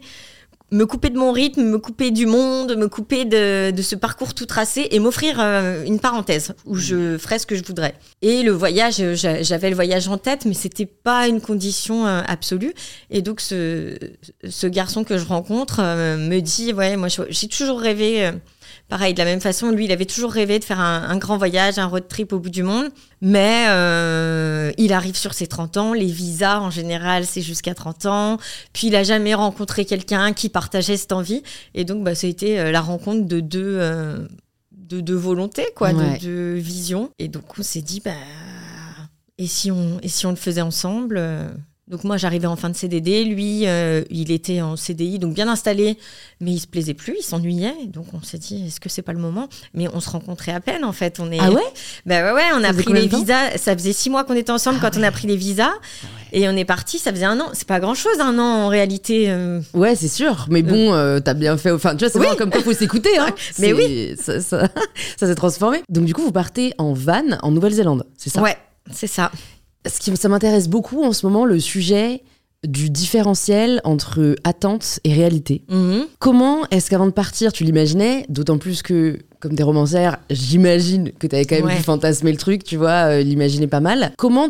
me couper de mon rythme, me couper du monde, me couper de, de ce parcours tout tracé et m'offrir euh, une parenthèse où je ferais ce que je voudrais. Et le voyage, euh, j'a- j'avais le voyage en tête, mais c'était pas une condition euh, absolue. Et donc ce, ce garçon que je rencontre euh, me dit, ouais, moi j'ai toujours rêvé. Pareil, de la même façon, lui, il avait toujours rêvé de faire un, un grand voyage, un road trip au bout du monde. Mais euh, il arrive sur ses 30 ans. Les visas, en général, c'est jusqu'à 30 ans. Puis, il a jamais rencontré quelqu'un qui partageait cette envie. Et donc, bah, ça a été euh, la rencontre de deux, euh, de deux volontés, quoi, Ouais. de deux visions. Et donc, on s'est dit, bah, et si on, et si on le faisait ensemble euh, donc moi j'arrivais en fin de CDD, lui euh, il était en CDI donc bien installé mais il se plaisait plus, il s'ennuyait donc on s'est dit est-ce que c'est pas le moment? Mais on se rencontrait à peine en fait, on est Ah ouais? Bah ouais ouais, on Ça a pris les visas, ça faisait six mois qu'on était ensemble Ah quand on a pris les visas Et on est parti, ça faisait un an. C'est pas grand chose, un an en réalité. euh. Ouais, c'est sûr. Mais bon, euh, t'as bien fait. Enfin, tu vois, c'est Oui. comme quoi faut s'écouter. Hein. <laughs> Mais oui. Ça, ça, <laughs> ça s'est transformé. Donc, du coup, vous partez en van en Nouvelle-Zélande, c'est ça? Ouais, c'est ça. Ce qui, ça m'intéresse beaucoup en ce moment, le sujet du différentiel entre attente et réalité. Mhm. Comment est-ce qu'avant de partir, tu l'imaginais? D'autant plus que, comme des romancières, j'imagine que tu avais quand même Ouais. dû fantasmer le truc, tu vois, euh, l'imaginer pas mal. Comment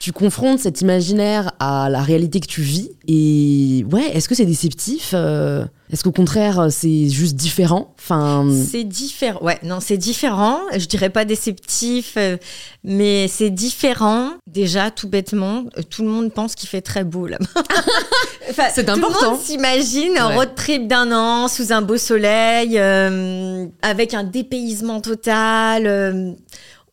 tu confrontes cet imaginaire à la réalité que tu vis Et ouais, est-ce que c'est déceptif Euh, Est-ce qu'au contraire, c'est juste différent? Enfin, C'est différent. Ouais, non, c'est différent. Je dirais pas déceptif, euh, mais c'est différent. Déjà, tout bêtement, euh, tout le monde pense qu'il fait très beau là-bas. <laughs> Enfin, C'est Tout le important. monde s'imagine un Ouais. road trip d'un an sous un beau soleil, euh, avec un dépaysement total.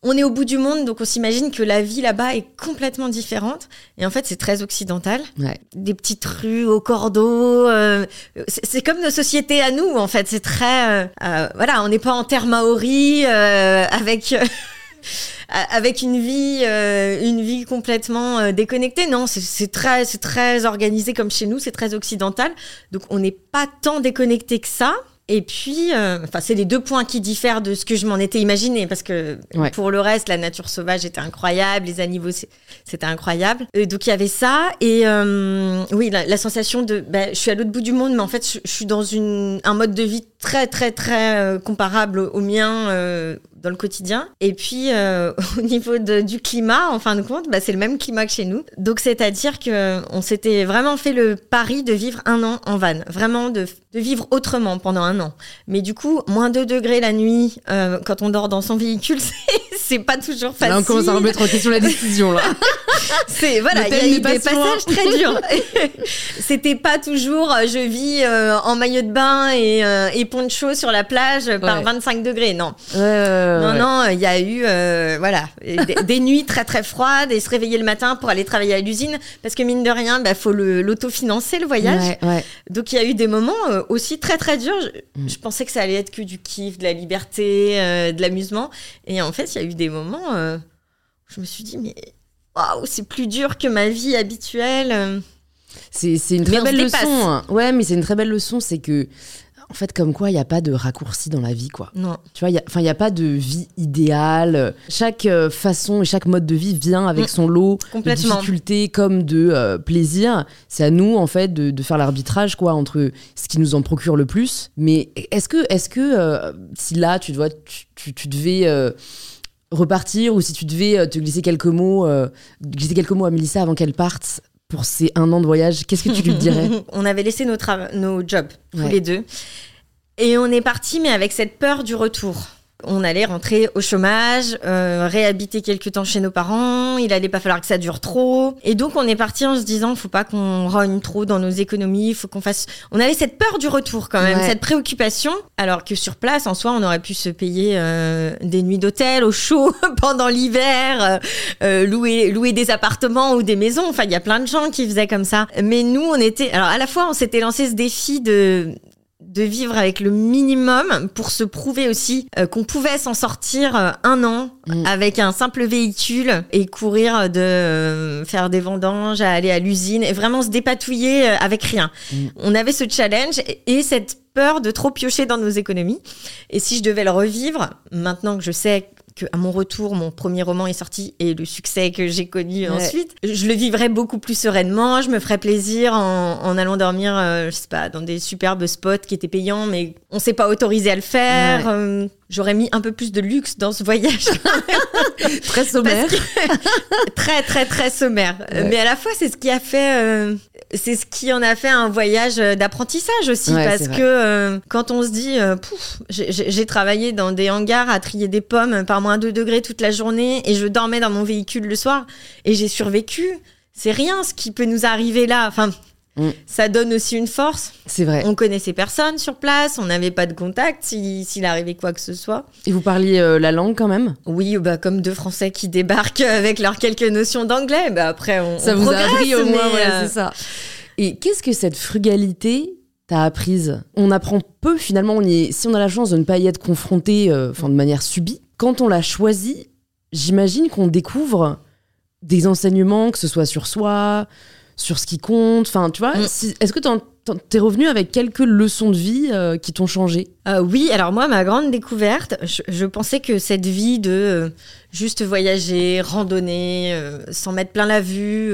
On est au bout du monde, donc on s'imagine que la vie là-bas est complètement différente. Et en fait, c'est très occidental. ouais. Des petites rues au cordeau. euh, c'est comme nos sociétés à nous, en fait. C'est très. euh, euh, voilà, on n'est pas en terre maori euh, avec. euh, <laughs> avec une vie, euh, une vie complètement euh, déconnectée. Non, c'est- c'est très, c'est très organisé comme chez nous, c'est très occidental. Donc on n'est pas tant déconnecté que ça. Et puis, euh, enfin, c'est les deux points qui diffèrent de ce que je m'en étais imaginé, parce que Ouais. pour le reste, la nature sauvage était incroyable, les animaux, c'était incroyable. Donc il y avait ça, et euh, oui, la, la sensation de, ben, je suis à l'autre bout du monde, mais en fait, je, je suis dans une, un mode de vie très, très, très euh, comparable au mien euh, dans le quotidien. Et puis, euh, <laughs> au niveau de- du climat, en fin de compte, bah, c'est le même climat que chez nous. Donc, c'est-à-dire que on s'était vraiment fait le pari de vivre un an en van, vraiment de, de vivre autrement pendant un an. Mais du coup, moins 2 degrés la nuit, euh, quand on dort dans son véhicule, <laughs> c'est- pas toujours facile. Là, on commence à remettre en question la décision, là. <laughs> C'est voilà, il y a eu des passages très durs. C'était pas toujours euh, je vis euh, en maillot de bain et, et poncho sur la plage par Ouais. 25 degrés. Non, non, ouais. non, il y a eu euh, voilà des, <laughs> des nuits très très froides et se réveiller le matin pour aller travailler à l'usine parce que mine de rien, bah faut le l'autofinancer le voyage. Ouais, ouais. Donc il y a eu des moments euh, aussi très très durs. Je, Mm. je pensais que ça allait être que du kiff, de la liberté, euh, de l'amusement. Et en fait, il y a eu des moments euh, où je me suis dit, mais waouh, c'est plus dur que ma vie habituelle. euh. C'est une très belle leçon. hein. Ouais, mais c'est une très belle leçon, c'est que, en fait, comme quoi, il n'y a pas de raccourci dans la vie, quoi. Non. Tu vois, enfin, il n'y a pas de vie idéale. Chaque euh, façon et chaque mode de vie vient avec Mm. son lot de difficultés comme de euh, plaisir. C'est à nous, en fait, de, de faire l'arbitrage, quoi, entre ce qui nous en procure le plus. Mais est-ce que, est-ce que euh, si là, tu, dois, tu, tu- tu devais euh, repartir ou si tu devais te glisser quelques mots, euh, glisser quelques mots à Mélissa avant qu'elle parte pour ces un an de voyage, qu'est-ce que tu lui dirais? <laughs> On avait laissé nos, nos jobs, tous Ouais. les deux. Et on est parti, mais avec cette peur du retour. On allait rentrer au chômage, euh, réhabiter quelques temps chez nos parents. Il allait pas falloir que ça dure trop. Et donc on est parti en se disant, faut pas qu'on rogne trop dans nos économies, faut qu'on fasse. On avait cette peur du retour quand même, Ouais. cette préoccupation. Alors que sur place, en soi, on aurait pu se payer euh, des nuits d'hôtel au chaud <laughs> pendant l'hiver, euh, euh, louer louer des appartements ou des maisons. Enfin, il y a plein de gens qui faisaient comme ça. Mais nous, on était. Alors à la fois, on s'était lancé ce défi de de vivre avec le minimum pour se prouver aussi euh, qu'on pouvait s'en sortir euh, un an Mm. avec un simple véhicule et courir de euh, faire des vendanges à aller à l'usine et vraiment se dépatouiller avec rien. Mm. On avait ce challenge et, et cette peur de trop piocher dans nos économies. Et si je devais le revivre, maintenant que je sais que à mon retour, mon premier roman est sorti et le succès que j'ai connu Ouais. ensuite, je le vivrais beaucoup plus sereinement. Je me ferais plaisir en, en allant dormir, euh, je sais pas, dans des superbes spots qui étaient payants, mais on s'est pas autorisé à le faire. Ouais. Euh, J'aurais mis un peu plus de luxe dans ce voyage, <laughs> Très sommaire. <laughs> très très très sommaire. Euh, Ouais. Mais à la fois, c'est ce qui a fait, euh, c'est ce qui en a fait un voyage euh, d'apprentissage aussi, Ouais, parce que euh, quand on se dit, euh, pouf, j'ai travaillé dans des hangars à trier des pommes par moins 2 degrés toute la journée et je dormais dans mon véhicule le soir et j'ai survécu. C'est rien ce qui peut nous arriver là. Enfin, Mm. ça donne aussi une force. C'est vrai. On connaissait personne sur place, on n'avait pas de contact si- s'il arrivait quoi que ce soit. Et vous parliez euh, la langue quand même? Oui, bah, comme deux Français qui débarquent avec leurs quelques notions d'anglais. Bah, après, on, Ça on vous a appris au moins, voilà, euh, c'est ça. Et qu'est-ce que cette frugalité t'a apprise? On apprend peu finalement, on y est- si on a la chance de ne pas y être confronté euh, de manière subie, quand on l'a choisi, j'imagine qu'on découvre des enseignements, que ce soit sur soi, sur ce qui compte. Enfin, tu vois, Mm. si- est-ce que t'es revenu avec quelques leçons de vie euh, qui t'ont changé? Euh, oui, alors moi, ma grande découverte, je, je pensais que cette vie de euh, juste voyager, randonner, s'en mettre plein la vue,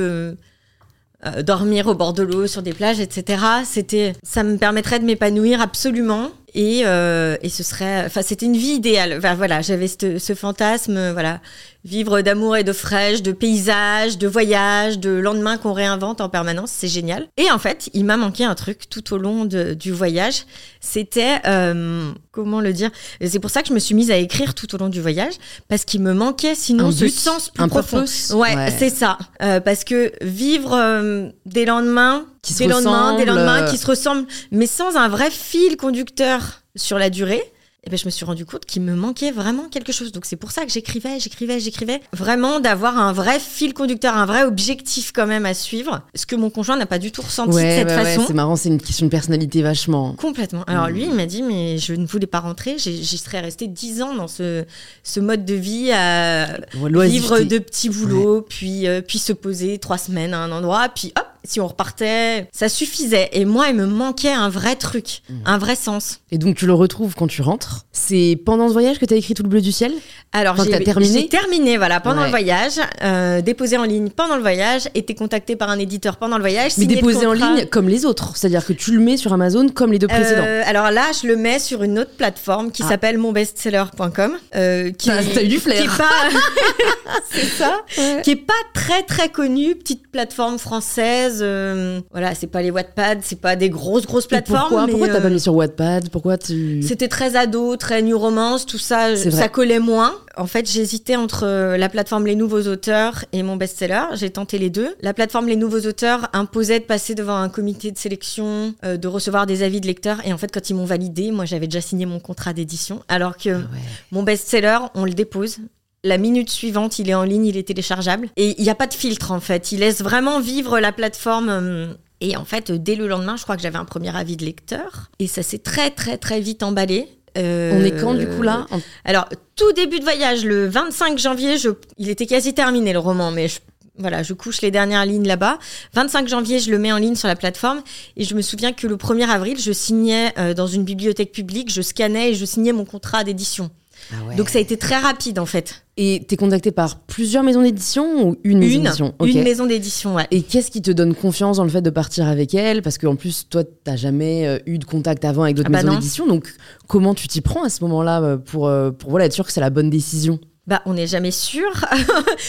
dormir au bord de l'eau, sur des plages, etc., c'était, ça me permettrait de m'épanouir absolument. Et, euh, et ce serait, enfin, c'était une vie idéale. Enfin, voilà, j'avais ce, ce fantasme, euh, voilà, vivre d'amour et de fraîche, de paysages, de voyages, de lendemains qu'on réinvente en permanence, c'est génial. Et en fait, il m'a manqué un truc tout au long de- du voyage. C'était, euh, comment le dire? C'est pour ça que je me suis mise à écrire tout au long du voyage, parce qu'il me manquait sinon Un ce but, sens plus un profond. purpose. Ouais, Ouais. c'est ça. Euh, parce que vivre euh, des lendemains, Qui se des lendemains, des lendemains euh. qui se ressemblent, mais sans un vrai fil conducteur sur la durée. Et ben, je me suis rendu compte qu'il me manquait vraiment quelque chose. Donc c'est pour ça que j'écrivais, j'écrivais, j'écrivais. Vraiment d'avoir un vrai fil conducteur, un vrai objectif quand même à suivre. Ce que mon conjoint n'a pas du tout ressenti de cette ouais, ouais, façon. c'est marrant, c'est une question de personnalité vachement. Complètement. Alors Mm. lui, il m'a dit, mais je ne voulais pas rentrer. J'y serais restée dix ans dans ce, ce mode de vie à Ouais, vivre de petits boulots, puis, euh, puis se poser trois semaines à un endroit, puis hop, si on repartait, ça suffisait. Et moi, il me manquait un vrai truc, Mm. un vrai sens. Et donc tu le retrouves quand tu rentres. C'est pendant ce voyage que t'as écrit tout le bleu du ciel? Alors, j'ai terminé? j'ai terminé, voilà, pendant Ouais. le voyage, euh, déposé en ligne pendant le voyage, été contacté par un éditeur pendant le voyage. Mais déposé en ligne comme les autres. C'est-à-dire que tu le mets sur Amazon comme les deux précédents. Euh, alors là, je le mets sur une autre plateforme qui Ah. s'appelle monbestseller.com. Euh, qui t'as eu du flair. Qui est pas, <laughs> <laughs> c'est ça. Qui est pas très très connue, petite plateforme française. Euh, voilà, c'est pas les Wattpad, c'est pas des grosses grosses plateformes. pourquoi mais, pourquoi t'as euh, pas mis sur Wattpad? Pourquoi tu. C'était très ado, très new romance, tout ça, ça collait moins. En fait, j'hésitais entre euh, la plateforme Les Nouveaux Auteurs et mon best-seller. J'ai tenté les deux. La plateforme Les Nouveaux Auteurs imposait de passer devant un comité de sélection, euh, de recevoir des avis de lecteurs. Et en fait, quand ils m'ont validé, moi, j'avais déjà signé mon contrat d'édition. Alors que Ah ouais. mon best-seller, on le dépose. La minute suivante, il est en ligne, il est téléchargeable. Et il n'y a pas de filtre, en fait. Il laisse vraiment vivre la plateforme. euh, Et en fait, dès le lendemain, je crois que j'avais un premier avis de lecteur. Et ça s'est très, très, très vite emballé. Euh, On est quand du coup là Alors, tout début de voyage, le 25 janvier, je... il était quasi terminé le roman, mais je... Voilà, je couche les dernières lignes là-bas. 25 janvier, je le mets en ligne sur la plateforme. Et je me souviens que le 1er avril, je signais euh, dans une bibliothèque publique, je scannais et je signais mon contrat d'édition. Ah ouais. Donc ça a été très rapide en fait. Et t'es contacté par plusieurs maisons d'édition ou une maison d'édition une maison d'édition, ouais. Et qu'est-ce qui te donne confiance dans le fait de partir avec elle? Parce qu'en plus, toi, t'as jamais euh, eu de contact avant avec d'autres Ah bah maisons d'édition. Donc, comment tu t'y prends à ce moment-là euh, pour, euh, pour voilà, être sûr que c'est la bonne décision? Bah, on n'est jamais sûr.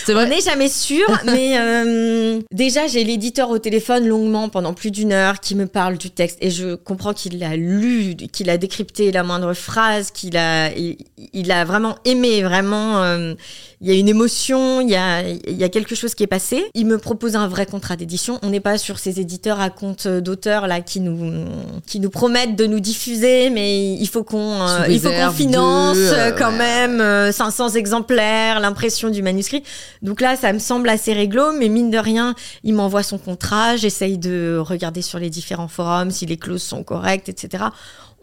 C'est On n'est jamais sûr, <laughs> mais euh, déjà j'ai l'éditeur au téléphone longuement pendant plus d'une heure qui me parle du texte et je comprends qu'il l'a lu, qu'il a décrypté la moindre phrase, qu'il a, il, il a vraiment aimé, vraiment. euh, il y a une émotion, il y a, il y a quelque chose qui est passé. Il me propose un vrai contrat d'édition. On n'est pas sur ces éditeurs à compte d'auteurs là qui nous qui nous promettent de nous diffuser, mais il faut qu'on euh, il faut qu'on finance de, euh, euh, quand ouais. même euh, 500 exemplaires, l'impression du manuscrit. Donc là, ça me semble assez réglo, mais mine de rien, il m'envoie son contrat, j'essaye de regarder sur les différents forums si les clauses sont correctes, etc.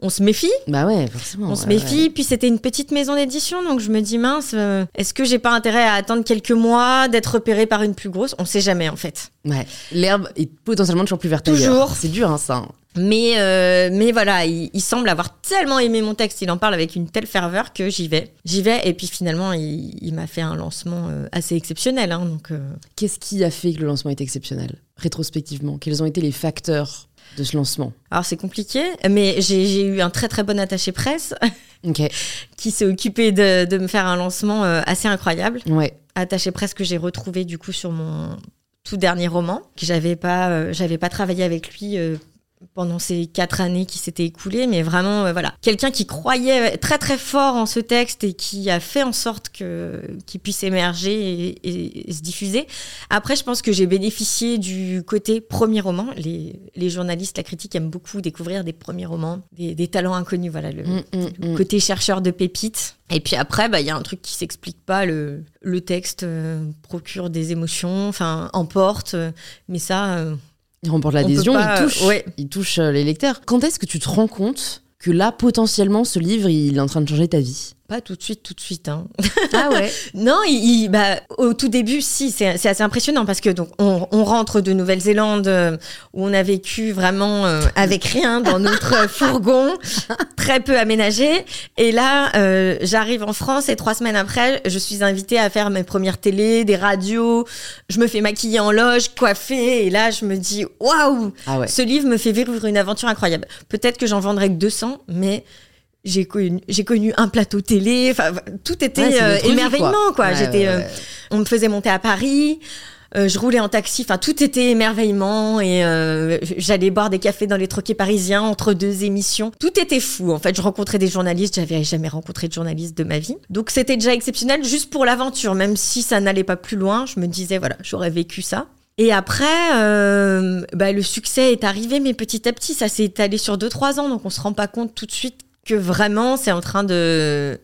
On se méfie, Bah ouais, forcément. on se ouais, méfie. Puis c'était une petite maison d'édition, donc je me dis mince, euh, est-ce que j'ai pas intérêt à attendre quelques mois, d'être repéré par une plus grosse? On sait jamais en fait. Ouais. L'herbe est potentiellement toujours plus verte Toujours. C'est dur, hein, ça. Mais, euh, mais voilà, il, il semble avoir tellement aimé mon texte, il en parle avec une telle ferveur que j'y vais. J'y vais, et puis finalement, il, il m'a fait un lancement euh, assez exceptionnel. hein, donc, euh, Qu'est-ce qui a fait que le lancement est exceptionnel Rétrospectivement, quels ont été les facteurs de ce lancement Alors c'est compliqué, mais j'ai eu un très très bon attaché presse <laughs> qui s'est occupé de, de me faire un lancement euh, assez incroyable. Ouais. Attaché presse que j'ai retrouvé du coup sur mon tout dernier roman, que j'avais pas, euh, j'avais pas travaillé avec lui. euh, pendant ces quatre années qui s'étaient écoulées, mais vraiment, euh, voilà, quelqu'un qui croyait très très fort en ce texte et qui a fait en sorte que qu'il puisse émerger et, et- et se diffuser. Après, je pense que j'ai bénéficié du côté premier roman. Les, les journalistes, la critique aiment beaucoup découvrir des premiers romans, des, des talents inconnus, voilà, le, Mm, mm, le mm. côté chercheur de pépites. Et puis après, bah, il y a un truc qui s'explique pas. Le, le texte euh, procure des émotions, enfin, emporte. euh, mais ça, euh, Il remporte On l'adhésion, il touche, ouais. il touche euh, les lecteurs. Quand est-ce que tu te rends compte que là, potentiellement, ce livre, il est en train de changer ta vie? Pas tout de suite, tout de suite. Hein. Ah ouais <laughs> Non, il, il- bah, au tout début, si, c'est assez impressionnant parce que donc on, on rentre de Nouvelle-Zélande euh, où on a vécu vraiment euh, avec rien dans notre <laughs> fourgon, très peu aménagé. Et là, euh, j'arrive en France et trois semaines après, je suis invitée à faire mes premières télés, des radios. Je me fais maquiller en loge, coiffer. Et là, je me dis, waouh, Ah ouais. ce livre me fait vivre une aventure incroyable. Peut-être que j'en vendrai que 200, mais j'ai connu, j'ai connu un plateau télé. Enfin, tout était Ouais, euh, émerveillement, quoi. Ouais, J'étais, ouais, euh, on me faisait monter à Paris. euh, je roulais en taxi, enfin tout était émerveillement et euh, j'allais boire des cafés dans les troquets parisiens entre deux émissions. Tout était fou. En fait, je rencontrais des journalistes, j'avais jamais rencontré de journaliste de ma vie. Donc c'était déjà exceptionnel juste pour l'aventure, même si ça n'allait pas plus loin. Je me disais voilà, j'aurais vécu ça. Et après, euh, bah, le succès est arrivé, mais petit à petit, ça s'est étalé sur 2-3 ans, donc on se rend pas compte tout de suite que vraiment c'est en train de,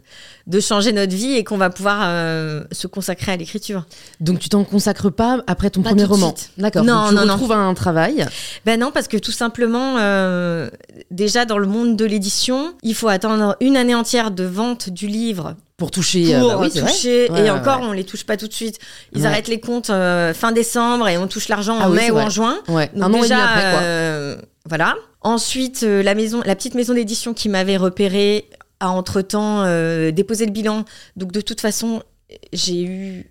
de changer notre vie et qu'on va pouvoir euh, se consacrer à l'écriture. Donc tu t'en consacres pas après ton Pas premier roman. D'accord. Non, donc tu non, non. retrouves un travail. Ben non, parce que tout simplement, euh, déjà dans le monde de l'édition, il faut attendre une année entière de vente du livre Pour toucher. euh, pour bah oui, toucher. Ouais, et encore, ouais. on les touche pas tout de suite. Ils Ouais. arrêtent les comptes euh, fin décembre et on touche l'argent Ah en oui, mai ou en juin. Ouais, Donc un an et déjà, demi après, quoi. euh, voilà. Ensuite, euh, la maison, la petite maison d'édition qui m'avait repéré a entre temps déposé le bilan. Donc de toute façon, j'ai eu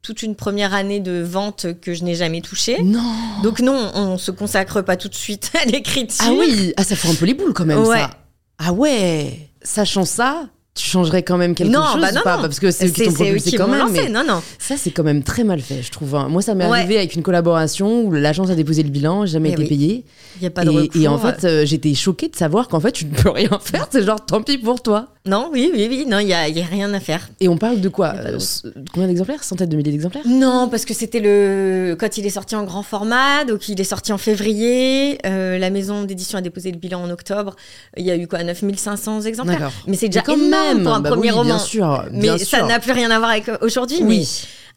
toute une première année de vente que je n'ai jamais touchée. Non. Donc non, on se consacre pas tout de suite <laughs> à l'écriture. Ah oui, ah, ça fout un peu les boules quand même, Ouais. ça. Ah ouais. Sachant ça, tu changerais quand même quelque non, chose bah non, ou pas non. Parce que c'est eux qui t'ont propulsé quand même. lancé. mais Non, non. Ça, c'est quand même très mal fait, je trouve. hein. Moi, ça m'est Ouais. arrivé avec une collaboration où l'agence a déposé le bilan, jamais été oui. payé. Il y a pas de et, recours. et en fait, euh, j'étais choquée de savoir qu'en fait, tu ne peux rien <laughs> faire. C'est genre, tant pis pour toi. non, oui, oui, oui, non, il y a, y a rien à faire. Et on parle de quoi de Euh, Combien d'exemplaires? Centaines de milliers d'exemplaires? Non, parce que c'était le quand il est sorti en grand format, donc il est sorti en février. euh, la maison d'édition a déposé le bilan en octobre. Il y a eu quoi, 9500 exemplaires? Mais c'est déjà énorme même, pour un bah premier oui, roman. Bien sûr. Mais ça n'a plus rien à voir avec euh, aujourd'hui. Oui.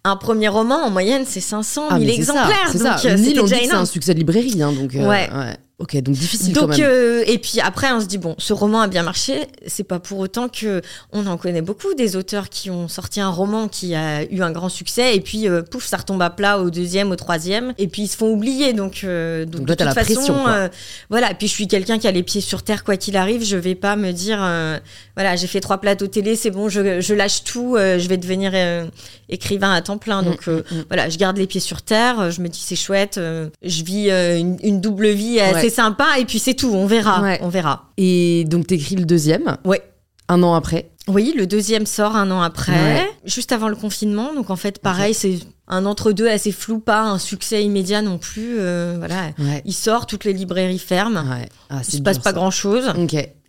Mais un premier roman, en moyenne, c'est 500 Ah, 000 mais c'est ça, exemplaires. C'est euh, déjà c'est un succès de librairie. hein, donc, euh, Ouais. Ok, donc difficile quand Donc, même. euh, et puis après, on se dit bon, ce roman a bien marché. C'est pas pour autant que on en connaît beaucoup des auteurs qui ont sorti un roman qui a eu un grand succès et puis euh, pouf, ça retombe à plat au deuxième, au troisième, et puis ils se font oublier. Donc, euh, donc, Donc de toute la façon, pression, euh, voilà. Et puis je suis quelqu'un qui a les pieds sur terre quoi qu'il arrive. Je vais pas me dire euh, voilà, j'ai fait trois plateaux télé, c'est bon, je, je lâche tout, euh, je vais devenir écrivain à temps plein. Donc euh, mm, mm. voilà, je garde les pieds sur terre. Je me dis c'est chouette. je vis une, une double vie assez Ouais. Sympa et puis c'est tout. On verra. Ouais. On verra. Et donc, t'écris le deuxième, Ouais. un an après. Oui, le deuxième sort un an après, Ouais. juste avant le confinement. Donc en fait, pareil, c'est un entre-deux assez flou, pas un succès immédiat non plus. euh, voilà. Ouais. Il sort, toutes les librairies ferment. Ouais. Ah, Il c'est se passe pas grand-chose.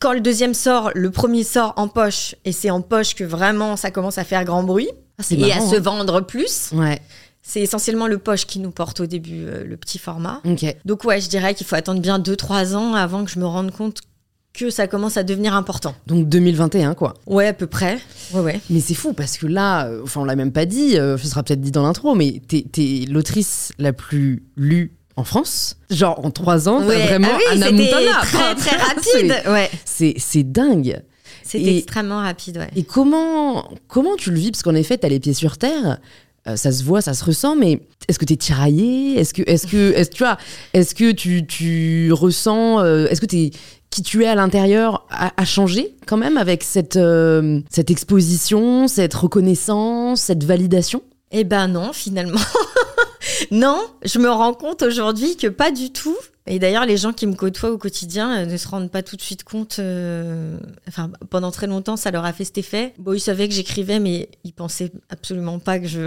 Quand le deuxième sort, le premier sort en poche, et c'est en poche que vraiment ça commence à faire grand bruit Ah, c'est et marrant, à se hein. vendre plus. C'est essentiellement le poche qui nous porte au début, euh, le petit format. Ok. Donc ouais, je dirais qu'il faut attendre bien 2-3 ans avant que je me rende compte que ça commence à devenir important. Donc 2021, quoi. Ouais, à peu près. Ouais, ouais. Mais c'est fou parce que là, euh, enfin, on l'a même pas dit, euh, ce sera peut-être dit dans l'intro, mais t'es t'es l'autrice la plus lue en France. Genre en trois ans, t'as Ouais. vraiment Ah oui, Anna Montana. très très <laughs> C'est- rapide. Ouais, C'est c'est dingue. Et- extrêmement rapide. Ouais. Et comment, comment tu le vis? Parce qu'en effet, t'as les pieds sur terre. Euh, ça se voit, ça se ressent, mais est-ce que t'es tiraillé? Est-ce que, est-ce que, tu vois, est-ce que tu, tu ressens, euh, est-ce que t'es qui tu es à l'intérieur a, a changé quand même avec cette, euh, cette exposition, cette reconnaissance, cette validation? Eh ben non, finalement. <laughs> non, je me rends compte aujourd'hui que pas du tout. Et d'ailleurs, les gens qui me côtoient au quotidien euh, ne se rendent pas tout de suite compte. euh, Enfin, pendant très longtemps, ça leur a fait cet effet. Bon, ils savaient que j'écrivais, mais ils pensaient absolument pas que je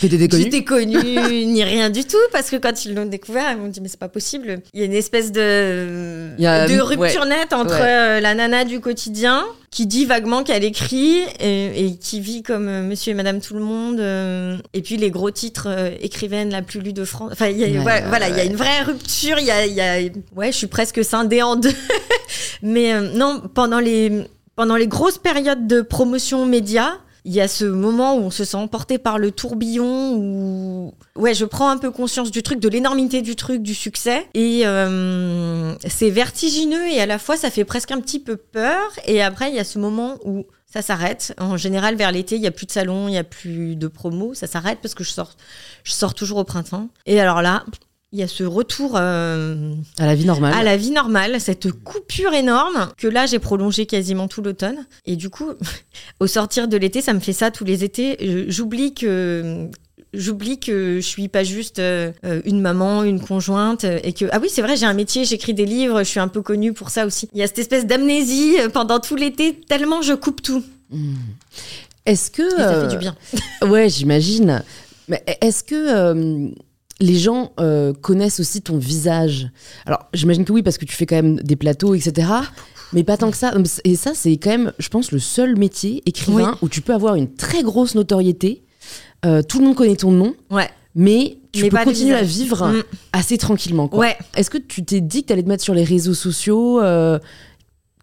t'étais connue j'étais connue ni rien du tout. Parce que quand ils l'ont découvert, ils m'ont dit mais c'est pas possible. Il y a une espèce de Il y a- de ouais. rupture nette entre Ouais. euh, la nana du quotidien qui dit vaguement qu'elle écrit et, et qui vit comme euh, Monsieur et Madame tout le monde. euh, et puis les gros titres euh, écrivaine la plus lue de France. Enfin, il y a, Ouais, ouais, ouais, voilà, il y a une vraie rupture. Il y a, il y a- ouais, je suis presque scindée en deux. <laughs> Mais euh, non, pendant les pendant les grosses périodes de promotion média. Il y a ce moment où on se sent emporté par le tourbillon, où ouais, je prends un peu conscience du truc, de l'énormité du truc, du succès, et euh, c'est vertigineux et à la fois ça fait presque un petit peu peur. Et après, il y a ce moment où ça s'arrête. En général, vers l'été, il n'y a plus de salon, il n'y a plus de promos, ça s'arrête parce que je sors, je sors toujours au printemps. Et alors là, il y a ce retour euh, à la vie normale. À la vie normale, cette coupure énorme que là j'ai prolongée quasiment tout l'automne. Et du coup, <laughs> au sortir de l'été, ça me fait ça tous les étés. J'oublie que j'oublie que je suis pas juste euh, une maman, une conjointe, et que ah oui c'est vrai j'ai un métier, j'écris des livres, je suis un peu connue pour ça aussi. Il y a cette espèce d'amnésie euh, pendant tout l'été tellement je coupe tout. Hmm. Est-ce que ça fait du bien Ouais j'imagine. Mais est-ce que les gens euh, connaissent aussi ton visage. Alors, j'imagine que oui, parce que tu fais quand même des plateaux, etc. Mais pas tant que ça. Et ça, c'est quand même, je pense, le seul métier écrivain où tu peux avoir une très grosse notoriété. Euh, tout le monde connaît ton nom. Ouais. Mais tu peux continuer à vivre mm. assez tranquillement. Quoi. Ouais. Est-ce que tu t'es dit que tu allais te mettre sur les réseaux sociaux, euh,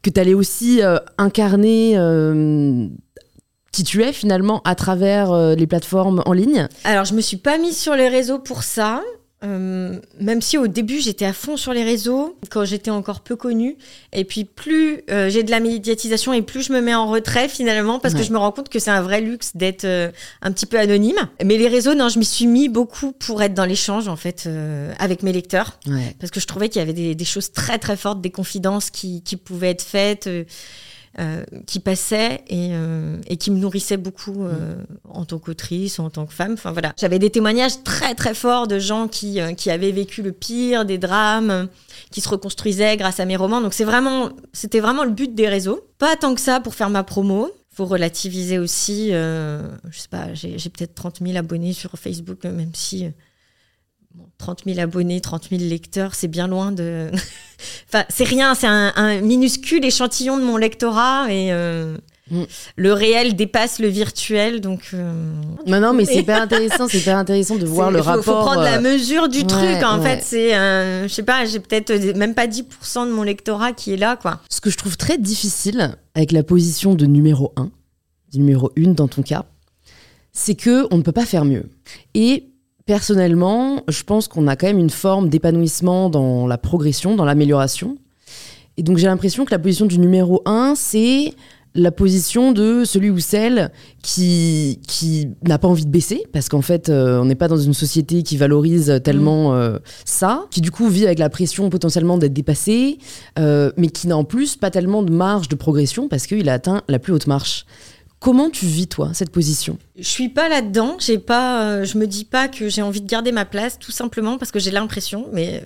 que tu allais aussi incarner qui tu es finalement à travers euh, les plateformes en ligne Alors, je me suis pas mise sur les réseaux pour ça. Euh, même si au début j'étais à fond sur les réseaux, quand j'étais encore peu connue, et puis plus euh, j'ai de la médiatisation et plus je me mets en retrait finalement, parce que je me rends compte que c'est un vrai luxe d'être un petit peu anonyme. Mais les réseaux, non, je m'y suis mis beaucoup pour être dans l'échange en fait avec mes lecteurs, parce que je trouvais qu'il y avait des, des, choses très très fortes, des confidences qui, qui pouvaient être faites euh, qui passait et, euh, et, qui me nourrissait beaucoup euh, en tant qu'autrice ou en tant que femme. Enfin voilà, j'avais des témoignages très très forts de gens qui, qui avaient vécu le pire, des drames, qui se reconstruisaient grâce à mes romans. Donc c'est vraiment, c'était vraiment le but des réseaux. Pas tant que ça pour faire ma promo. Faut relativiser aussi. je sais pas, j'ai peut-être 30 000 abonnés sur Facebook, même si 30 000 abonnés, 30 000 lecteurs, c'est bien loin de. <laughs> enfin, c'est rien, c'est un, minuscule échantillon de mon lectorat et euh, mm. le réel dépasse le virtuel. Donc. Euh, non, non, mais c'est <laughs> hyper intéressant, c'est hyper intéressant de voir le rapport. Il faut prendre la euh, mesure du truc. En fait, c'est, je sais pas, j'ai peut-être même pas 10% de mon lectorat qui est là, quoi. Ce que je trouve très difficile avec la position de numéro 1, numéro 1 dans ton cas, c'est que on ne peut pas faire mieux. Et Personnellement, je pense qu'on a quand même une forme d'épanouissement dans la progression, dans l'amélioration. Et donc j'ai l'impression que la position du numéro 1, c'est la position de celui ou celle qui, qui n'a pas envie de baisser, parce qu'en fait, euh, on n'est pas dans une société qui valorise tellement mm. euh, ça, qui du coup vit avec la pression potentiellement d'être dépassé, euh, mais qui n'a en plus pas tellement de marge de progression, parce qu'il a atteint la plus haute marche. Comment tu vis toi cette position? Je suis pas là-dedans. J'ai pas, euh, je me dis pas que j'ai envie de garder ma place, tout simplement parce que j'ai l'impression, mais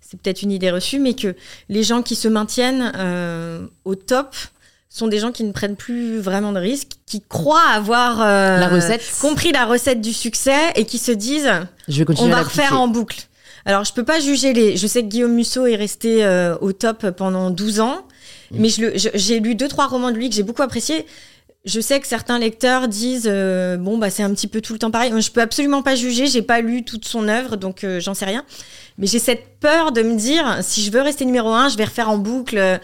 c'est peut-être une idée reçue, mais que les gens qui se maintiennent euh, au top sont des gens qui ne prennent plus vraiment de risques, qui croient avoir euh, la recette. compris la recette du succès et qui se disent je vais on va refaire en boucle. Alors je peux pas juger les. Je sais que Guillaume Musso est resté au top pendant 12 ans. Mm. Mais j'ai lu deux trois romans de lui que j'ai beaucoup appréciés je sais que certains lecteurs disent euh, bon bah c'est un petit peu tout le temps pareil. Je peux absolument pas juger, j'ai pas lu toute son œuvre donc euh, j'en sais rien. Mais j'ai cette peur de me dire si je veux rester numéro un, je vais refaire en boucle euh,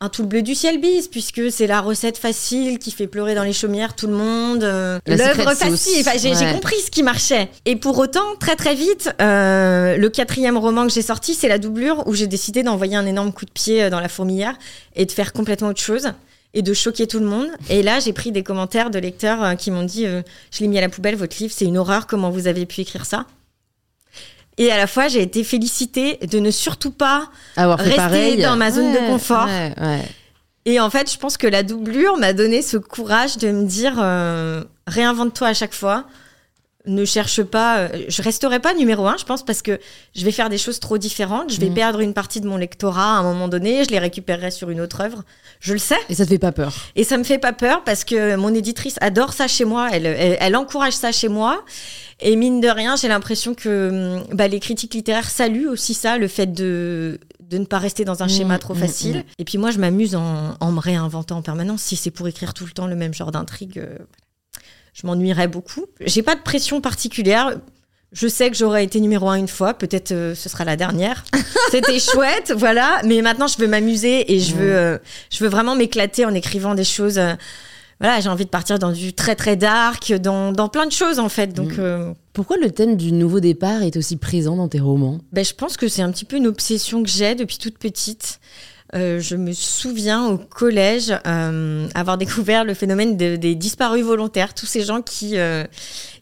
un tout le bleu du ciel bis puisque c'est la recette facile qui fait pleurer dans les chaumières tout le monde. L'œuvre facile. Enfin, j'ai compris ce qui marchait. Et pour autant, très très vite, le quatrième roman que j'ai sorti, c'est la doublure où j'ai décidé d'envoyer un énorme coup de pied dans la fourmilière et de faire complètement autre chose et de choquer tout le monde. Et là, j'ai pris des commentaires de lecteurs euh, qui m'ont dit euh, Je l'ai mis à la poubelle, votre livre, c'est une horreur, comment vous avez pu écrire ça? Et à la fois, j'ai été félicitée de ne surtout pas rester dans ma zone de confort. Et en fait, je pense que la doublure m'a donné ce courage de me dire euh, réinvente-toi à chaque fois ne cherche pas. Euh, je resterai pas numéro un, je pense, parce que je vais faire des choses trop différentes. Je vais mm. perdre une partie de mon lectorat à un moment donné. Je les récupérerai sur une autre œuvre. Je le sais. Et ça te fait pas peur? Et ça me fait pas peur parce que mon éditrice adore ça chez moi. Elle, elle, encourage ça chez moi. Et mine de rien, j'ai l'impression que mm, bah, les critiques littéraires saluent aussi ça, le fait de, de ne pas rester dans un mm, schéma trop facile. Et puis moi, je m'amuse en, en, me réinventant en permanence. Si c'est pour écrire tout le temps le même genre d'intrigue, euh, je m'ennuierais beaucoup. J'ai pas de pression particulière. Je sais que j'aurais été numéro un une fois, peut-être euh, ce sera la dernière. <laughs> C'était chouette, voilà. Mais maintenant, je veux m'amuser et je veux, euh, je veux vraiment m'éclater en écrivant des choses. Euh, voilà, j'ai envie de partir dans du très très dark, dans, dans plein de choses en fait. Donc, Mm. Pourquoi le thème du nouveau départ est aussi présent dans tes romans? Ben, je pense que c'est un petit peu une obsession que j'ai depuis toute petite. Euh, je me souviens au collège euh, avoir découvert le phénomène de- des disparus volontaires, tous ces gens qui, euh,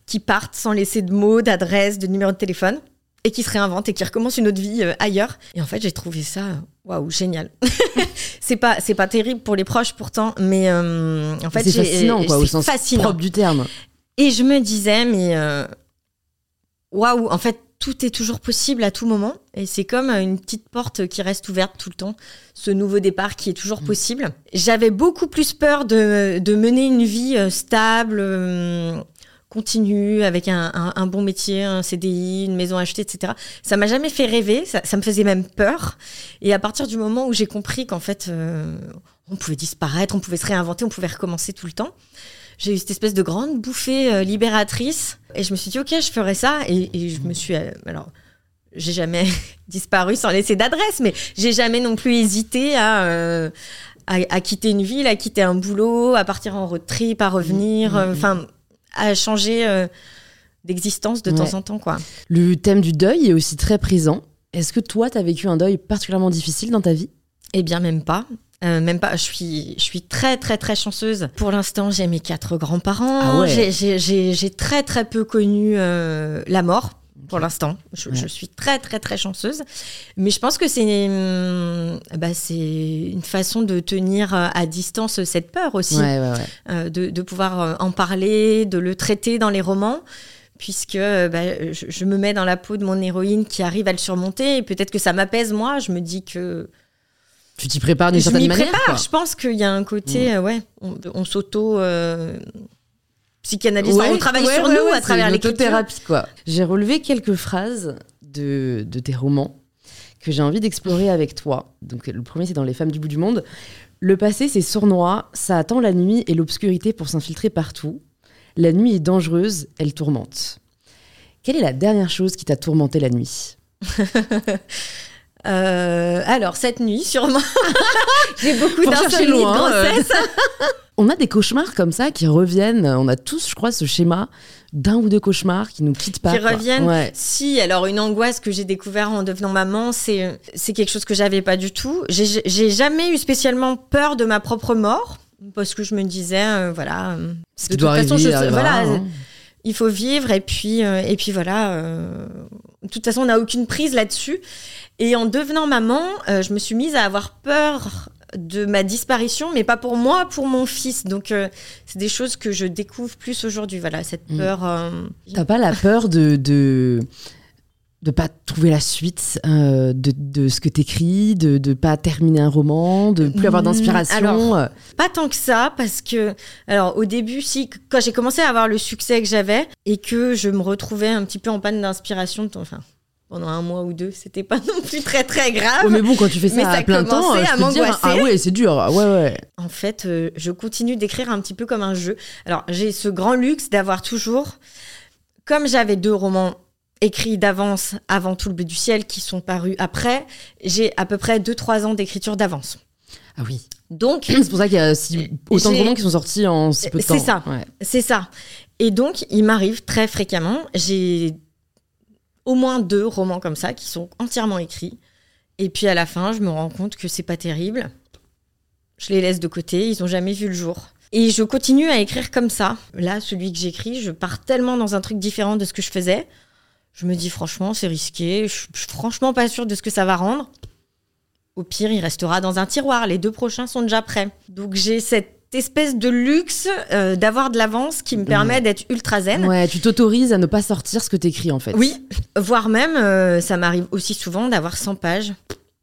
qui partent sans laisser de mots, d'adresse, de numéro de téléphone et qui se réinventent et qui recommencent une autre vie ailleurs. Et en fait, j'ai trouvé ça waouh génial. <laughs> c'est pas c'est pas terrible pour les proches pourtant, mais en fait C'est fascinant, quoi, au sens fascinant. propre du terme. Et je me disais, mais waouh, en fait, tout est toujours possible à tout moment. Et c'est comme une petite porte qui reste ouverte tout le temps. Ce nouveau départ qui est toujours possible. J'avais beaucoup plus peur de, de mener une vie euh, stable, euh, continue, avec un, un- un bon métier, un CDI, une maison achetée, etc. Ça m'a jamais fait rêver. Ça, ça me faisait même peur. Et à partir du moment où j'ai compris qu'en fait, euh, on pouvait disparaître, on pouvait se réinventer, on pouvait recommencer tout le temps j'ai eu cette espèce de grande bouffée euh, libératrice et je me suis dit ok je ferai ça et, et je me suis euh, alors j'ai jamais <laughs> disparu sans laisser d'adresse mais j'ai jamais non plus hésité à, euh, à à quitter une ville à quitter un boulot à partir en road trip à revenir Mmh, euh, mmh, enfin à changer d'existence de Ouais. temps en temps quoi Le thème du deuil est aussi très présent. Est-ce que toi, tu as vécu un deuil particulièrement difficile dans ta vie? Eh bien, même pas. Euh, même pas. Je suis, je suis très, très, très chanceuse. Pour l'instant, j'ai mes quatre grands-parents. Ah ouais. J'ai- très, très peu connu euh, la mort. Pour l'instant, je, Ouais. je suis très très très chanceuse, mais je pense que c'est hum, bah, c'est une façon de tenir euh, à distance cette peur aussi, Ouais, ouais, ouais. euh, de, de pouvoir euh, en parler, de le traiter dans les romans, puisque euh, bah, je, je me mets dans la peau de mon héroïne qui arrive à le surmonter, et peut-être que ça m'apaise moi. Je me dis que Tu t'y prépares d'une je certaine m'y manière prépare. quoi. Je pense qu'il y a un côté, euh, ouais, on, on s'auto euh, psychanalyse. Ouais, on travaille ouais, sur ouais, nous ouais, à travers c'est une l'écriture. autothérapie, quoi. J'ai relevé quelques phrases de, de tes romans que j'ai envie d'explorer avec toi. Donc, le premier, c'est dans Les femmes du bout du monde. Le passé, c'est sournois, ça attend la nuit et l'obscurité pour s'infiltrer partout. La nuit est dangereuse, elle tourmente. Quelle est la dernière chose qui t'a tourmenté la nuit? <laughs> Euh, alors cette nuit, sûrement, <laughs> j'ai beaucoup d'insomnie loin, euh. grossesse. <laughs> On a des cauchemars comme ça qui reviennent. On a tous, je crois, ce schéma d'un ou deux cauchemars qui nous quittent pas. Qui quoi. reviennent. Ouais. Si, alors une angoisse que j'ai découvert en devenant maman, c'est c'est quelque chose que j'avais pas du tout. J'ai jamais eu spécialement peur de ma propre mort parce que je me disais, euh, voilà, Ce de toute doit façon, arriver, je- arrivera, voilà, hein. il faut vivre et puis euh, et puis voilà euh, de toute façon on n'a aucune prise là-dessus et en devenant maman euh, je me suis mise à avoir peur de ma disparition mais pas pour moi pour mon fils donc euh, c'est des choses que je découvre plus aujourd'hui voilà cette Mm. peur euh, T'as pas la peur de de de pas trouver la suite euh, de, de ce que t'écris, de de pas terminer un roman, de plus avoir Mm, d'inspiration. alors. Pas tant que ça, parce que, alors au début, si, quand j'ai commencé à avoir le succès que j'avais et que je me retrouvais un petit peu en panne d'inspiration, enfin, pendant un mois ou deux, c'était pas <laughs> non plus très très grave. Ouais, mais bon, quand tu fais ça Mais à ça plein temps, commençait je à peux te dire, m'angoisser. ah ouais, c'est dur. Ouais, ouais. En fait, euh, je continue d'écrire un petit peu comme un jeu. Alors, j'ai ce grand luxe d'avoir toujours, comme j'avais deux romans écrits d'avance avant tout le bleu du ciel qui sont parus après, j'ai à peu près 2-3 ans d'écriture d'avance. Ah oui. Donc, <clears throat> C'est pour ça qu'il y a si, autant de romans qui sont sortis en si peu de temps. C'est ça. Ouais. C'est ça. Et donc, il m'arrive très fréquemment, j'ai au moins deux romans comme ça qui sont entièrement écrits. Et puis à la fin, je me rends compte que c'est pas terrible. Je les laisse de côté, ils ont jamais vu le jour. Et je continue à écrire comme ça. Là, celui que j'écris, je pars tellement dans un truc différent de ce que je faisais. Je me dis franchement, c'est risqué. Je suis franchement pas sûre de ce que ça va rendre. Au pire, il restera dans un tiroir. Les deux prochains sont déjà prêts. Donc j'ai cette espèce de luxe euh, d'avoir de l'avance qui me permet d'être ultra zen. Ouais, tu t'autorises à ne pas sortir ce que t'écris en fait. Oui, voire même, euh, ça m'arrive aussi souvent d'avoir 100 pages,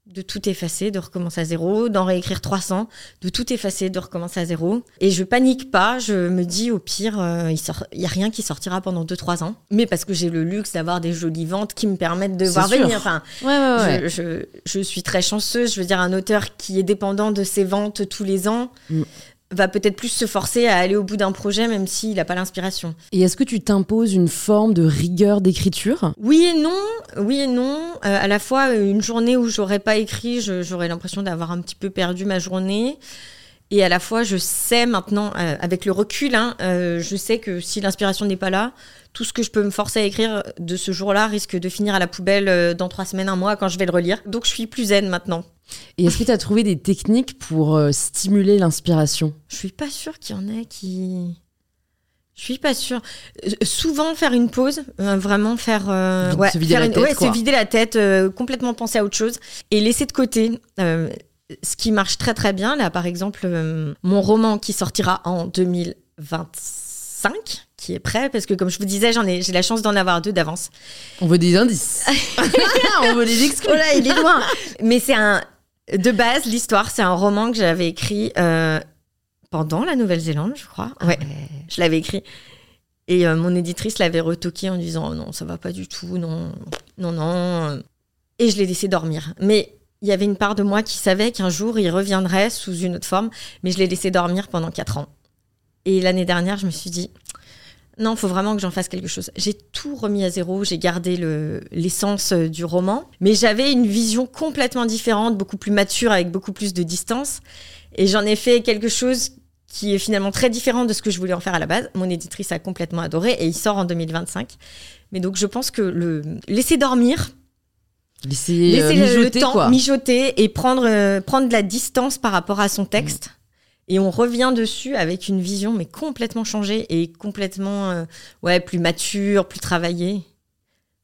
de tout effacer, de recommencer à zéro, d'en réécrire 300, de tout effacer, de recommencer à zéro. Et je panique pas, je me dis au pire, euh, il sort- y a rien qui sortira pendant 2-3 ans. Mais parce que j'ai le luxe d'avoir des jolies ventes qui me permettent de voir sûr. venir. Enfin, Ouais, ouais, ouais. je, je- je suis très chanceuse. Je veux dire, un auteur qui est dépendant de ses ventes tous les ans Mm. Va peut-être plus se forcer à aller au bout d'un projet, même s'il n'a pas l'inspiration. Et est-ce que tu t'imposes une forme de rigueur d'écriture? Oui et non, oui et non. Euh, à la fois, une journée où j'aurais pas écrit, j'aurais l'impression d'avoir un petit peu perdu ma journée. Et à la fois, je sais maintenant, euh, avec le recul, hein, euh, je sais que si l'inspiration n'est pas là, tout ce que je peux me forcer à écrire de ce jour-là risque de finir à la poubelle euh, dans trois semaines, un mois, quand je vais le relire. Donc je suis plus zen maintenant. Et est-ce que tu as trouvé des techniques pour euh, stimuler l'inspiration? Je suis pas sûre qu'il y en ait qui. Je suis pas sûre. Euh, souvent faire une pause, euh, vraiment faire, euh, ouais, se vider faire la une- tête, ouais, se vider la tête, complètement penser à autre chose et laisser de côté. Ce qui marche très très bien, là par exemple, euh, mon roman qui sortira en 2025, qui est prêt, parce que comme je vous disais, j'en ai, j'ai la chance d'en avoir deux d'avance. On veut des indices. <laughs> <laughs> On veut des exclus. Oh là, il est loin. Mais c'est un. De base, l'histoire, c'est un roman que j'avais écrit euh, pendant la Nouvelle-Zélande, je crois. Ouais, je l'avais écrit. Et euh, mon éditrice l'avait retoqué en disant oh non, ça va pas du tout, non, non, non. Et je l'ai laissé dormir. Mais il y avait une part de moi qui savait qu'un jour il reviendrait sous une autre forme, mais je l'ai laissé dormir pendant quatre ans. Et l'année dernière, je me suis dit non, faut vraiment que j'en fasse quelque chose. J'ai tout remis à zéro, j'ai gardé le- l'essence euh, du roman, mais j'avais une vision complètement différente, beaucoup plus mature, avec beaucoup plus de distance. Et j'en ai fait quelque chose qui est finalement très différent de ce que je voulais en faire à la base. Mon éditrice a complètement adoré et il sort en 2025. Mais donc je pense que le laisser dormir, Laisser, euh, laisser mijoter, le temps quoi. mijoter et prendre, euh, prendre de la distance par rapport à son texte. Mm. Et on revient dessus avec une vision mais complètement changée et complètement euh, ouais plus mature, plus travaillée.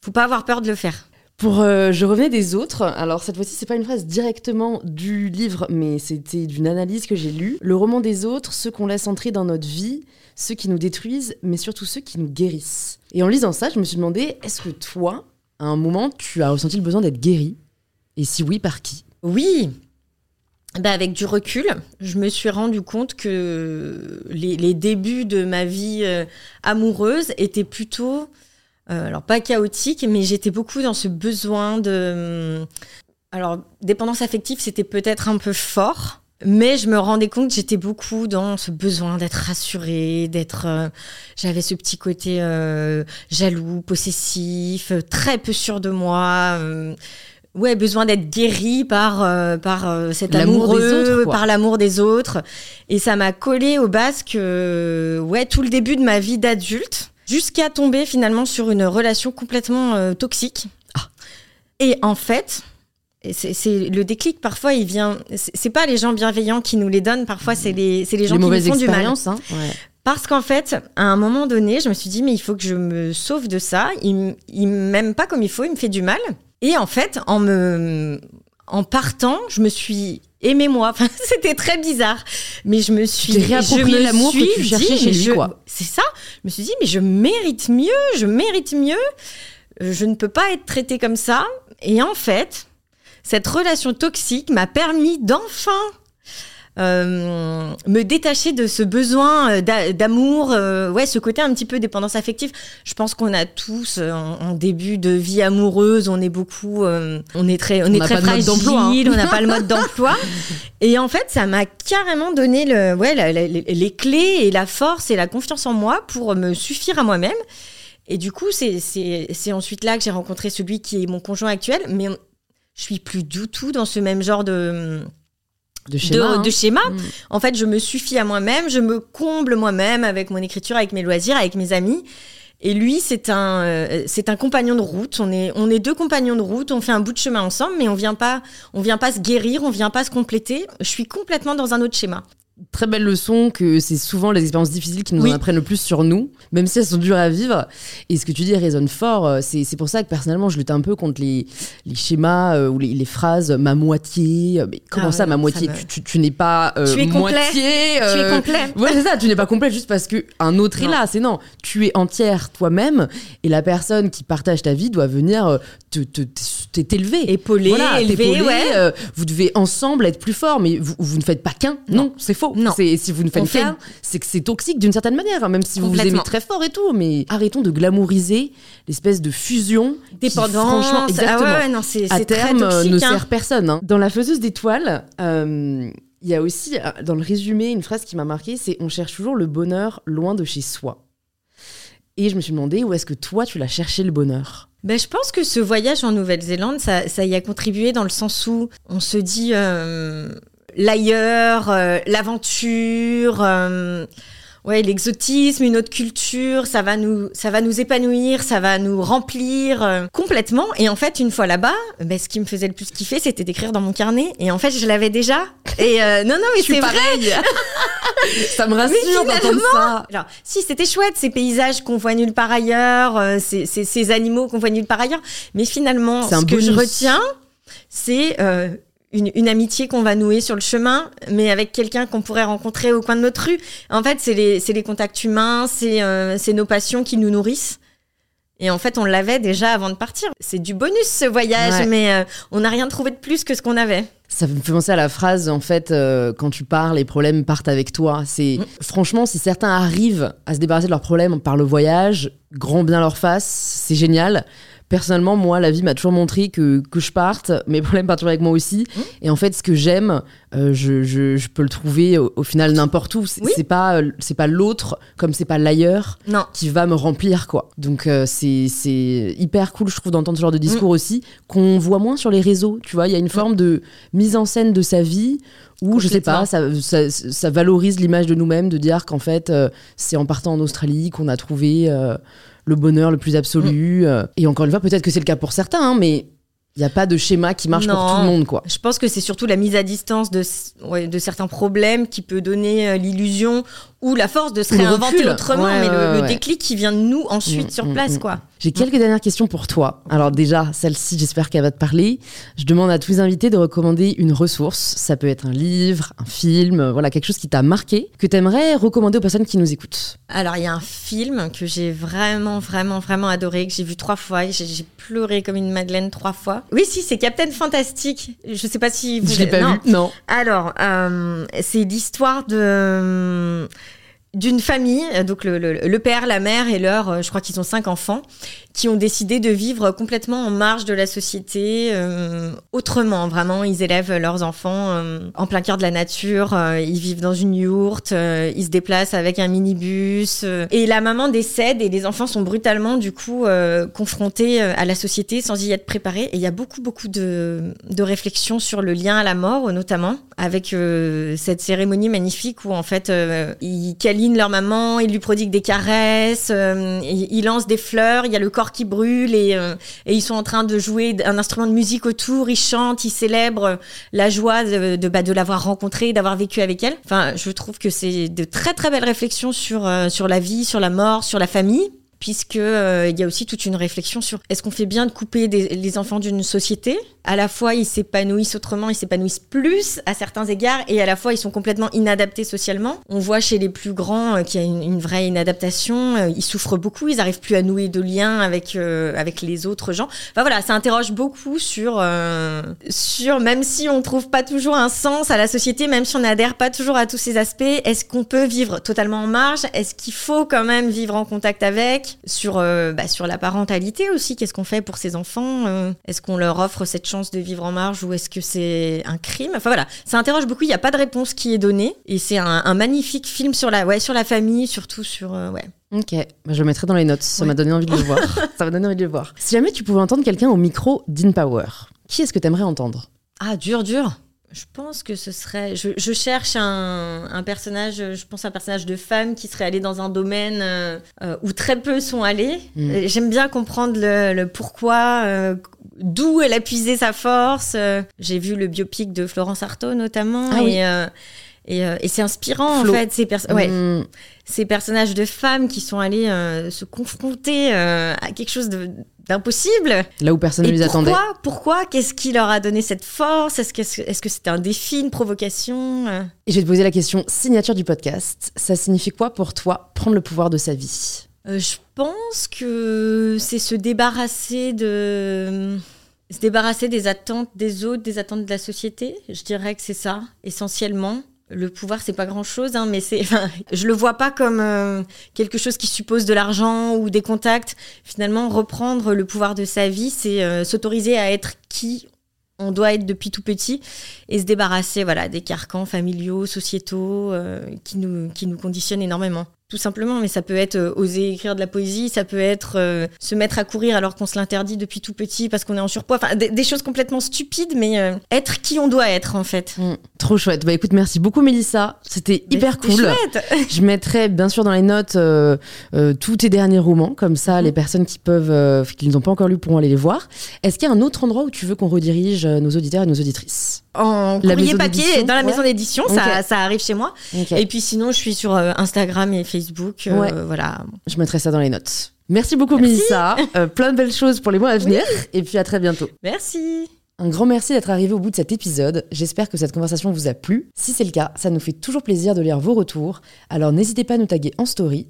Faut pas avoir peur de le faire. Pour euh, Je revenais des autres, alors cette fois-ci, c'est pas une phrase directement du livre, mais c'était d'une analyse que j'ai lue. Le roman des autres, ceux qu'on laisse entrer dans notre vie, ceux qui nous détruisent, mais surtout ceux qui nous guérissent. Et en lisant ça, je me suis demandé, est-ce que toi, à un moment, tu as ressenti le besoin d'être guéri Et si oui, par qui Oui. Bah avec du recul, je me suis rendu compte que les, les débuts de ma vie euh, amoureuse étaient plutôt, euh, alors pas chaotiques, mais j'étais beaucoup dans ce besoin de... hum, Alors, dépendance affective, c'était peut-être un peu fort, mais je me rendais compte que j'étais beaucoup dans ce besoin d'être rassurée, d'être... euh, J'avais ce petit côté euh, jaloux, possessif, euh, très peu sûr de moi. euh, ouais, besoin d'être guéri par, par cet amoureux, des autres, par l'amour des autres. Et ça m'a collé au basque, ouais, tout le début de ma vie d'adulte, jusqu'à tomber finalement sur une relation complètement toxique. Ah. Et en fait, c'est le déclic parfois il vient c'est pas les gens bienveillants qui nous les donnent parfois c'est les c'est les gens Les qui nous font du mal hein Ouais. parce qu'en fait, à un moment donné, je me suis dit, mais il faut que je me sauve de ça. Il, il m'aime pas comme il faut, il me fait du mal. Et en fait, en me, en partant, je me suis aimé moi. <laughs> Enfin, c'était très bizarre. Mais je me suis. réapproprié je me l'amour que tu cherchais chez lui. C'est ça. Je me suis dit, mais je mérite mieux, je mérite mieux. Je ne peux pas être traitée comme ça. Et en fait, cette relation toxique m'a permis d'enfin euh, me détacher de ce besoin euh, d'a- d'amour, euh, ouais, ce côté un petit peu dépendance affective. Je pense qu'on a tous, euh, en, début de vie amoureuse, on est beaucoup, on est très, on, est n'a très fragile, hein. on n'a pas le mode d'emploi. Et en fait, ça m'a carrément donné le, ouais, la- la- les, clés et la force et la confiance en moi pour me suffire à moi-même. Et du coup, c'est ensuite là que j'ai rencontré celui qui est mon conjoint actuel, mais on- je suis plus du tout dans ce même genre de De schéma. de, hein. de schéma. Mm. En fait, je me suffis à moi-même, je me comble moi-même avec mon écriture, avec mes loisirs, avec mes amis. Et lui, c'est un, euh, c'est un compagnon de route. On est, on est deux compagnons de route. On fait un bout de chemin ensemble, mais on vient pas, on vient pas se guérir, on vient pas se compléter. Je suis complètement dans un autre schéma. Très belle leçon que c'est souvent les expériences difficiles qui nous Oui. en apprennent le plus sur nous, même si elles sont dures à vivre. Et ce que tu dis résonne fort. euh, C'est pour ça que personnellement, je lutte un peu contre les, les schémas euh, ou les, les phrases ma moitié. euh, Mais comment Ah ça, ouais, ma ça moitié me- Tu, tu- tu n'es pas euh, Tu es moitié. Tu es complet. <laughs> Ouais, c'est ça, tu n'es pas complet juste parce que un autre est Non. là. C'est non, tu es entière toi-même et la personne qui partage ta vie doit venir euh, te te- te- t'élever. Épaulé, Voilà, élevé, ouais. euh, vous devez ensemble être plus fort, mais vous, vous ne faites pas qu'un. Non, c'est faux. Non. Si vous ne faites fait- qu'un, c'est que c'est toxique d'une certaine manière, hein, même si vous vous aimez très fort et tout. Mais arrêtons de glamouriser l'espèce de fusion. qui, Dépendance. franchement, exactement. Ah ouais, non, c'est à terme, euh, toxique. ne hein. sert personne. hein. Dans La faiseuse d'étoiles, euh, il y a aussi, dans le résumé, une phrase qui m'a marqué c'est On cherche toujours le bonheur loin de chez soi. Et je me suis demandé où est-ce que toi, tu l'as cherché le bonheur? Ben, je pense que ce voyage en Nouvelle-Zélande, ça, y a contribué dans le sens où on se dit. euh, l'ailleurs, euh, l'aventure. euh, Ouais, l'exotisme, une autre culture, ça va nous, ça va nous épanouir, ça va nous remplir euh, complètement. Et en fait, une fois là-bas, ben, ce qui me faisait le plus kiffer, c'était d'écrire dans mon carnet. Et en fait, je l'avais déjà. Et euh, non, non, mais c'est vrai. <laughs> ça me rassure d'entendre ça. Genre, si c'était chouette ces paysages qu'on voit nulle part ailleurs, euh, ces, ces- ces animaux qu'on voit nulle part ailleurs, mais finalement, ce que je retiens, c'est euh, une, une amitié qu'on va nouer sur le chemin, mais avec quelqu'un qu'on pourrait rencontrer au coin de notre rue. En fait, c'est les, les contacts humains, c'est euh, c'est nos passions qui nous nourrissent. Et en fait, on l'avait déjà avant de partir. C'est du bonus ce voyage, Ouais. mais euh, on n'a rien trouvé de plus que ce qu'on avait. Ça me fait penser à la phrase, en fait, euh, quand tu pars, les problèmes partent avec toi. C'est Mm. franchement, si certains arrivent à se débarrasser de leurs problèmes par le voyage, grand bien leur face, c'est génial. Personnellement, moi, la vie m'a toujours montré que, que je parte, mes problèmes partent toujours avec moi aussi. Mm. Et en fait, ce que j'aime, euh, je, je- je peux le trouver au, au final n'importe où. C'est Oui. pas, euh, c'est pas l'autre, comme c'est pas l'ailleurs, Non. qui va me remplir, quoi. Donc, euh, c'est c'est hyper cool, je trouve, d'entendre ce genre de discours Mm. aussi, qu'on voit moins sur les réseaux. Tu vois, il y a une forme de mise en scène de sa vie où, je sais pas, ça, ça, ça valorise l'image de nous-mêmes, de dire qu'en fait, euh, c'est en partant en Australie qu'on a trouvé euh, le bonheur le plus absolu. Mm. euh. et encore une fois, peut-être que c'est le cas pour certains, hein, mais il n'y a pas de schéma qui marche pour tout le monde, quoi. Je pense que c'est surtout la mise à distance de, ouais, de certains problèmes qui peut donner euh, l'illusion ou la force de se réinventer autrement, Ouais, mais ouais, le, déclic qui vient de nous ensuite Mm, sur mm, place, mm. quoi. J'ai quelques dernières questions pour toi. Alors déjà, celle-ci, j'espère qu'elle va te parler. Je demande à tous les invités de recommander une ressource. Ça peut être un livre, un film, euh, voilà, quelque chose qui t'a marqué, que tu aimerais recommander aux personnes qui nous écoutent. Alors, il y a un film que j'ai vraiment, vraiment, vraiment adoré, que j'ai vu trois fois, et j'ai j'ai pleuré comme une madeleine trois fois. Oui, si, c'est Captain Fantastic. Je sais pas si vous... Je l'ai pas non. vu. Non. Alors, euh, c'est l'histoire de d'une famille, euh, donc le, père, la mère et leur, euh, je crois qu'ils ont cinq enfants, qui ont décidé de vivre complètement en marge de la société, euh, autrement, vraiment. Ils élèvent leurs enfants en plein cœur de la nature, ils vivent dans une yourte, ils se déplacent avec un minibus. et la maman décède et les enfants sont brutalement, du coup, confrontés à la société sans y être préparés. Et il y a beaucoup, beaucoup de, de réflexions sur le lien à la mort, notamment, avec cette cérémonie magnifique où, en fait, ils leur maman, ils lui prodiguent des caresses, euh, ils lancent des fleurs, il y a le corps qui brûle et, euh, et ils sont en train de jouer un instrument de musique autour, ils chantent, ils célèbrent la joie de, de, bah, de l'avoir rencontrée, d'avoir vécu avec elle. Enfin, je trouve que c'est de très très belles réflexions sur, euh, sur la vie, sur la mort, sur la famille. Puisque euh, il y a aussi toute une réflexion sur est-ce qu'on fait bien de couper des- les enfants d'une société? À la fois ils s'épanouissent autrement, ils s'épanouissent plus à certains égards, et à la fois ils sont complètement inadaptés socialement. On voit chez les plus grands euh, qu'il y a une, une vraie inadaptation. euh, ils souffrent beaucoup, ils n'arrivent plus à nouer de liens avec avec les autres gens. Enfin voilà, ça interroge beaucoup sur sur même si on trouve pas toujours un sens à la société, même si on n'adhère pas toujours à tous ces aspects, est-ce qu'on peut vivre totalement en marge? Est-ce qu'il faut quand même vivre en contact avec? Sur euh, bah, sur la parentalité aussi, qu'est-ce qu'on fait pour ces enfants Euh, Est-ce qu'on leur offre cette chance de vivre en marge ou est-ce que c'est un crime? Enfin voilà, ça interroge beaucoup. Il n'y a pas de réponse qui est donnée et c'est un, un magnifique film sur la ouais sur la famille, surtout sur euh, ouais. Ok, bah, je le mettrai dans les notes. Ça Ouais. m'a donné envie de le voir. <laughs> Ça m'a donné envie de le voir. Si jamais tu pouvais entendre quelqu'un au micro d'InPower, qui est-ce que tu aimerais entendre? Ah, dur, dur. Je pense que ce serait. Je, je cherche un, un personnage, je pense un personnage de femme qui serait allé dans un domaine euh, euh, où très peu sont allés. Mm. Euh, J'aime bien comprendre le, le pourquoi, euh, d'où elle a puisé sa force. J'ai vu le biopic de Florence Artaud notamment. Ah et, oui. euh, et, et c'est inspirant Flo. en fait, ces, ouais, Hmm, ces personnages de femmes qui sont allés euh, se confronter à quelque chose de- d'impossible. Là où personne ne les attendait. pourquoi Pourquoi Qu'est-ce qui leur a donné cette force? Est-ce que c'était un défi, une provocation? Et je vais te poser la question signature du podcast. Ça signifie quoi pour toi prendre le pouvoir de sa vie? Euh, Je pense que c'est se débarrasser de se débarrasser des attentes des autres, des attentes de la société. Je dirais que c'est ça essentiellement. Le pouvoir, c'est pas grand chose, mais c'est. <laughs> Je le vois pas comme euh, quelque chose qui suppose de l'argent ou des contacts. Finalement, reprendre le pouvoir de sa vie, c'est euh, s'autoriser à être qui on doit être depuis tout petit et se débarrasser voilà des carcans familiaux, sociétaux euh, qui nous qui nous conditionnent énormément. Tout simplement. Mais ça peut être euh, oser écrire de la poésie, ça peut être euh, se mettre à courir alors qu'on se l'interdit depuis tout petit parce qu'on est en surpoids. Enfin, des, des choses complètement stupides, mais euh, être qui on doit être en fait. Mm, trop chouette. Bah écoute, merci beaucoup Mélissa. C'était hyper cool. chouette. <laughs> Je mettrai bien sûr dans les notes tous tes derniers romans, comme ça les personnes qui peuvent, qui ne les ont pas encore lus pourront aller les voir. Est-ce qu'il y a un autre endroit où tu veux qu'on redirige nos auditeurs et nos auditrices? En La courrier papier, dans la ouais. maison d'édition, ça, ça arrive chez moi. Et puis sinon, je suis sur euh, Instagram et Facebook. euh. Voilà. Je mettrai ça dans les notes. Merci beaucoup Merci. Mélissa. <laughs> Euh, plein de belles choses pour les mois à venir. Et puis à très bientôt. Merci. Un grand merci d'être arrivé au bout de cet épisode. J'espère que cette conversation vous a plu. Si c'est le cas, ça nous fait toujours plaisir de lire vos retours. Alors n'hésitez pas à nous taguer en story,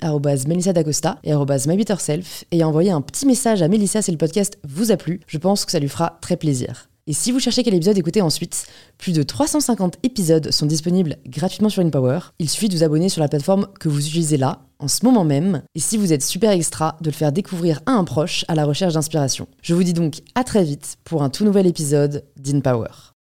Melissa D'Acosta et MyBetterSelf, et à envoyer un petit message à Melissa si le podcast vous a plu. Je pense que ça lui fera très plaisir. Et si vous cherchez quel épisode écouter ensuite, plus de 350 épisodes sont disponibles gratuitement sur InPower. Il suffit de vous abonner sur la plateforme que vous utilisez là, en ce moment même, et si vous êtes super extra, de le faire découvrir à un proche à la recherche d'inspiration. Je vous dis donc à très vite pour un tout nouvel épisode d'InPower.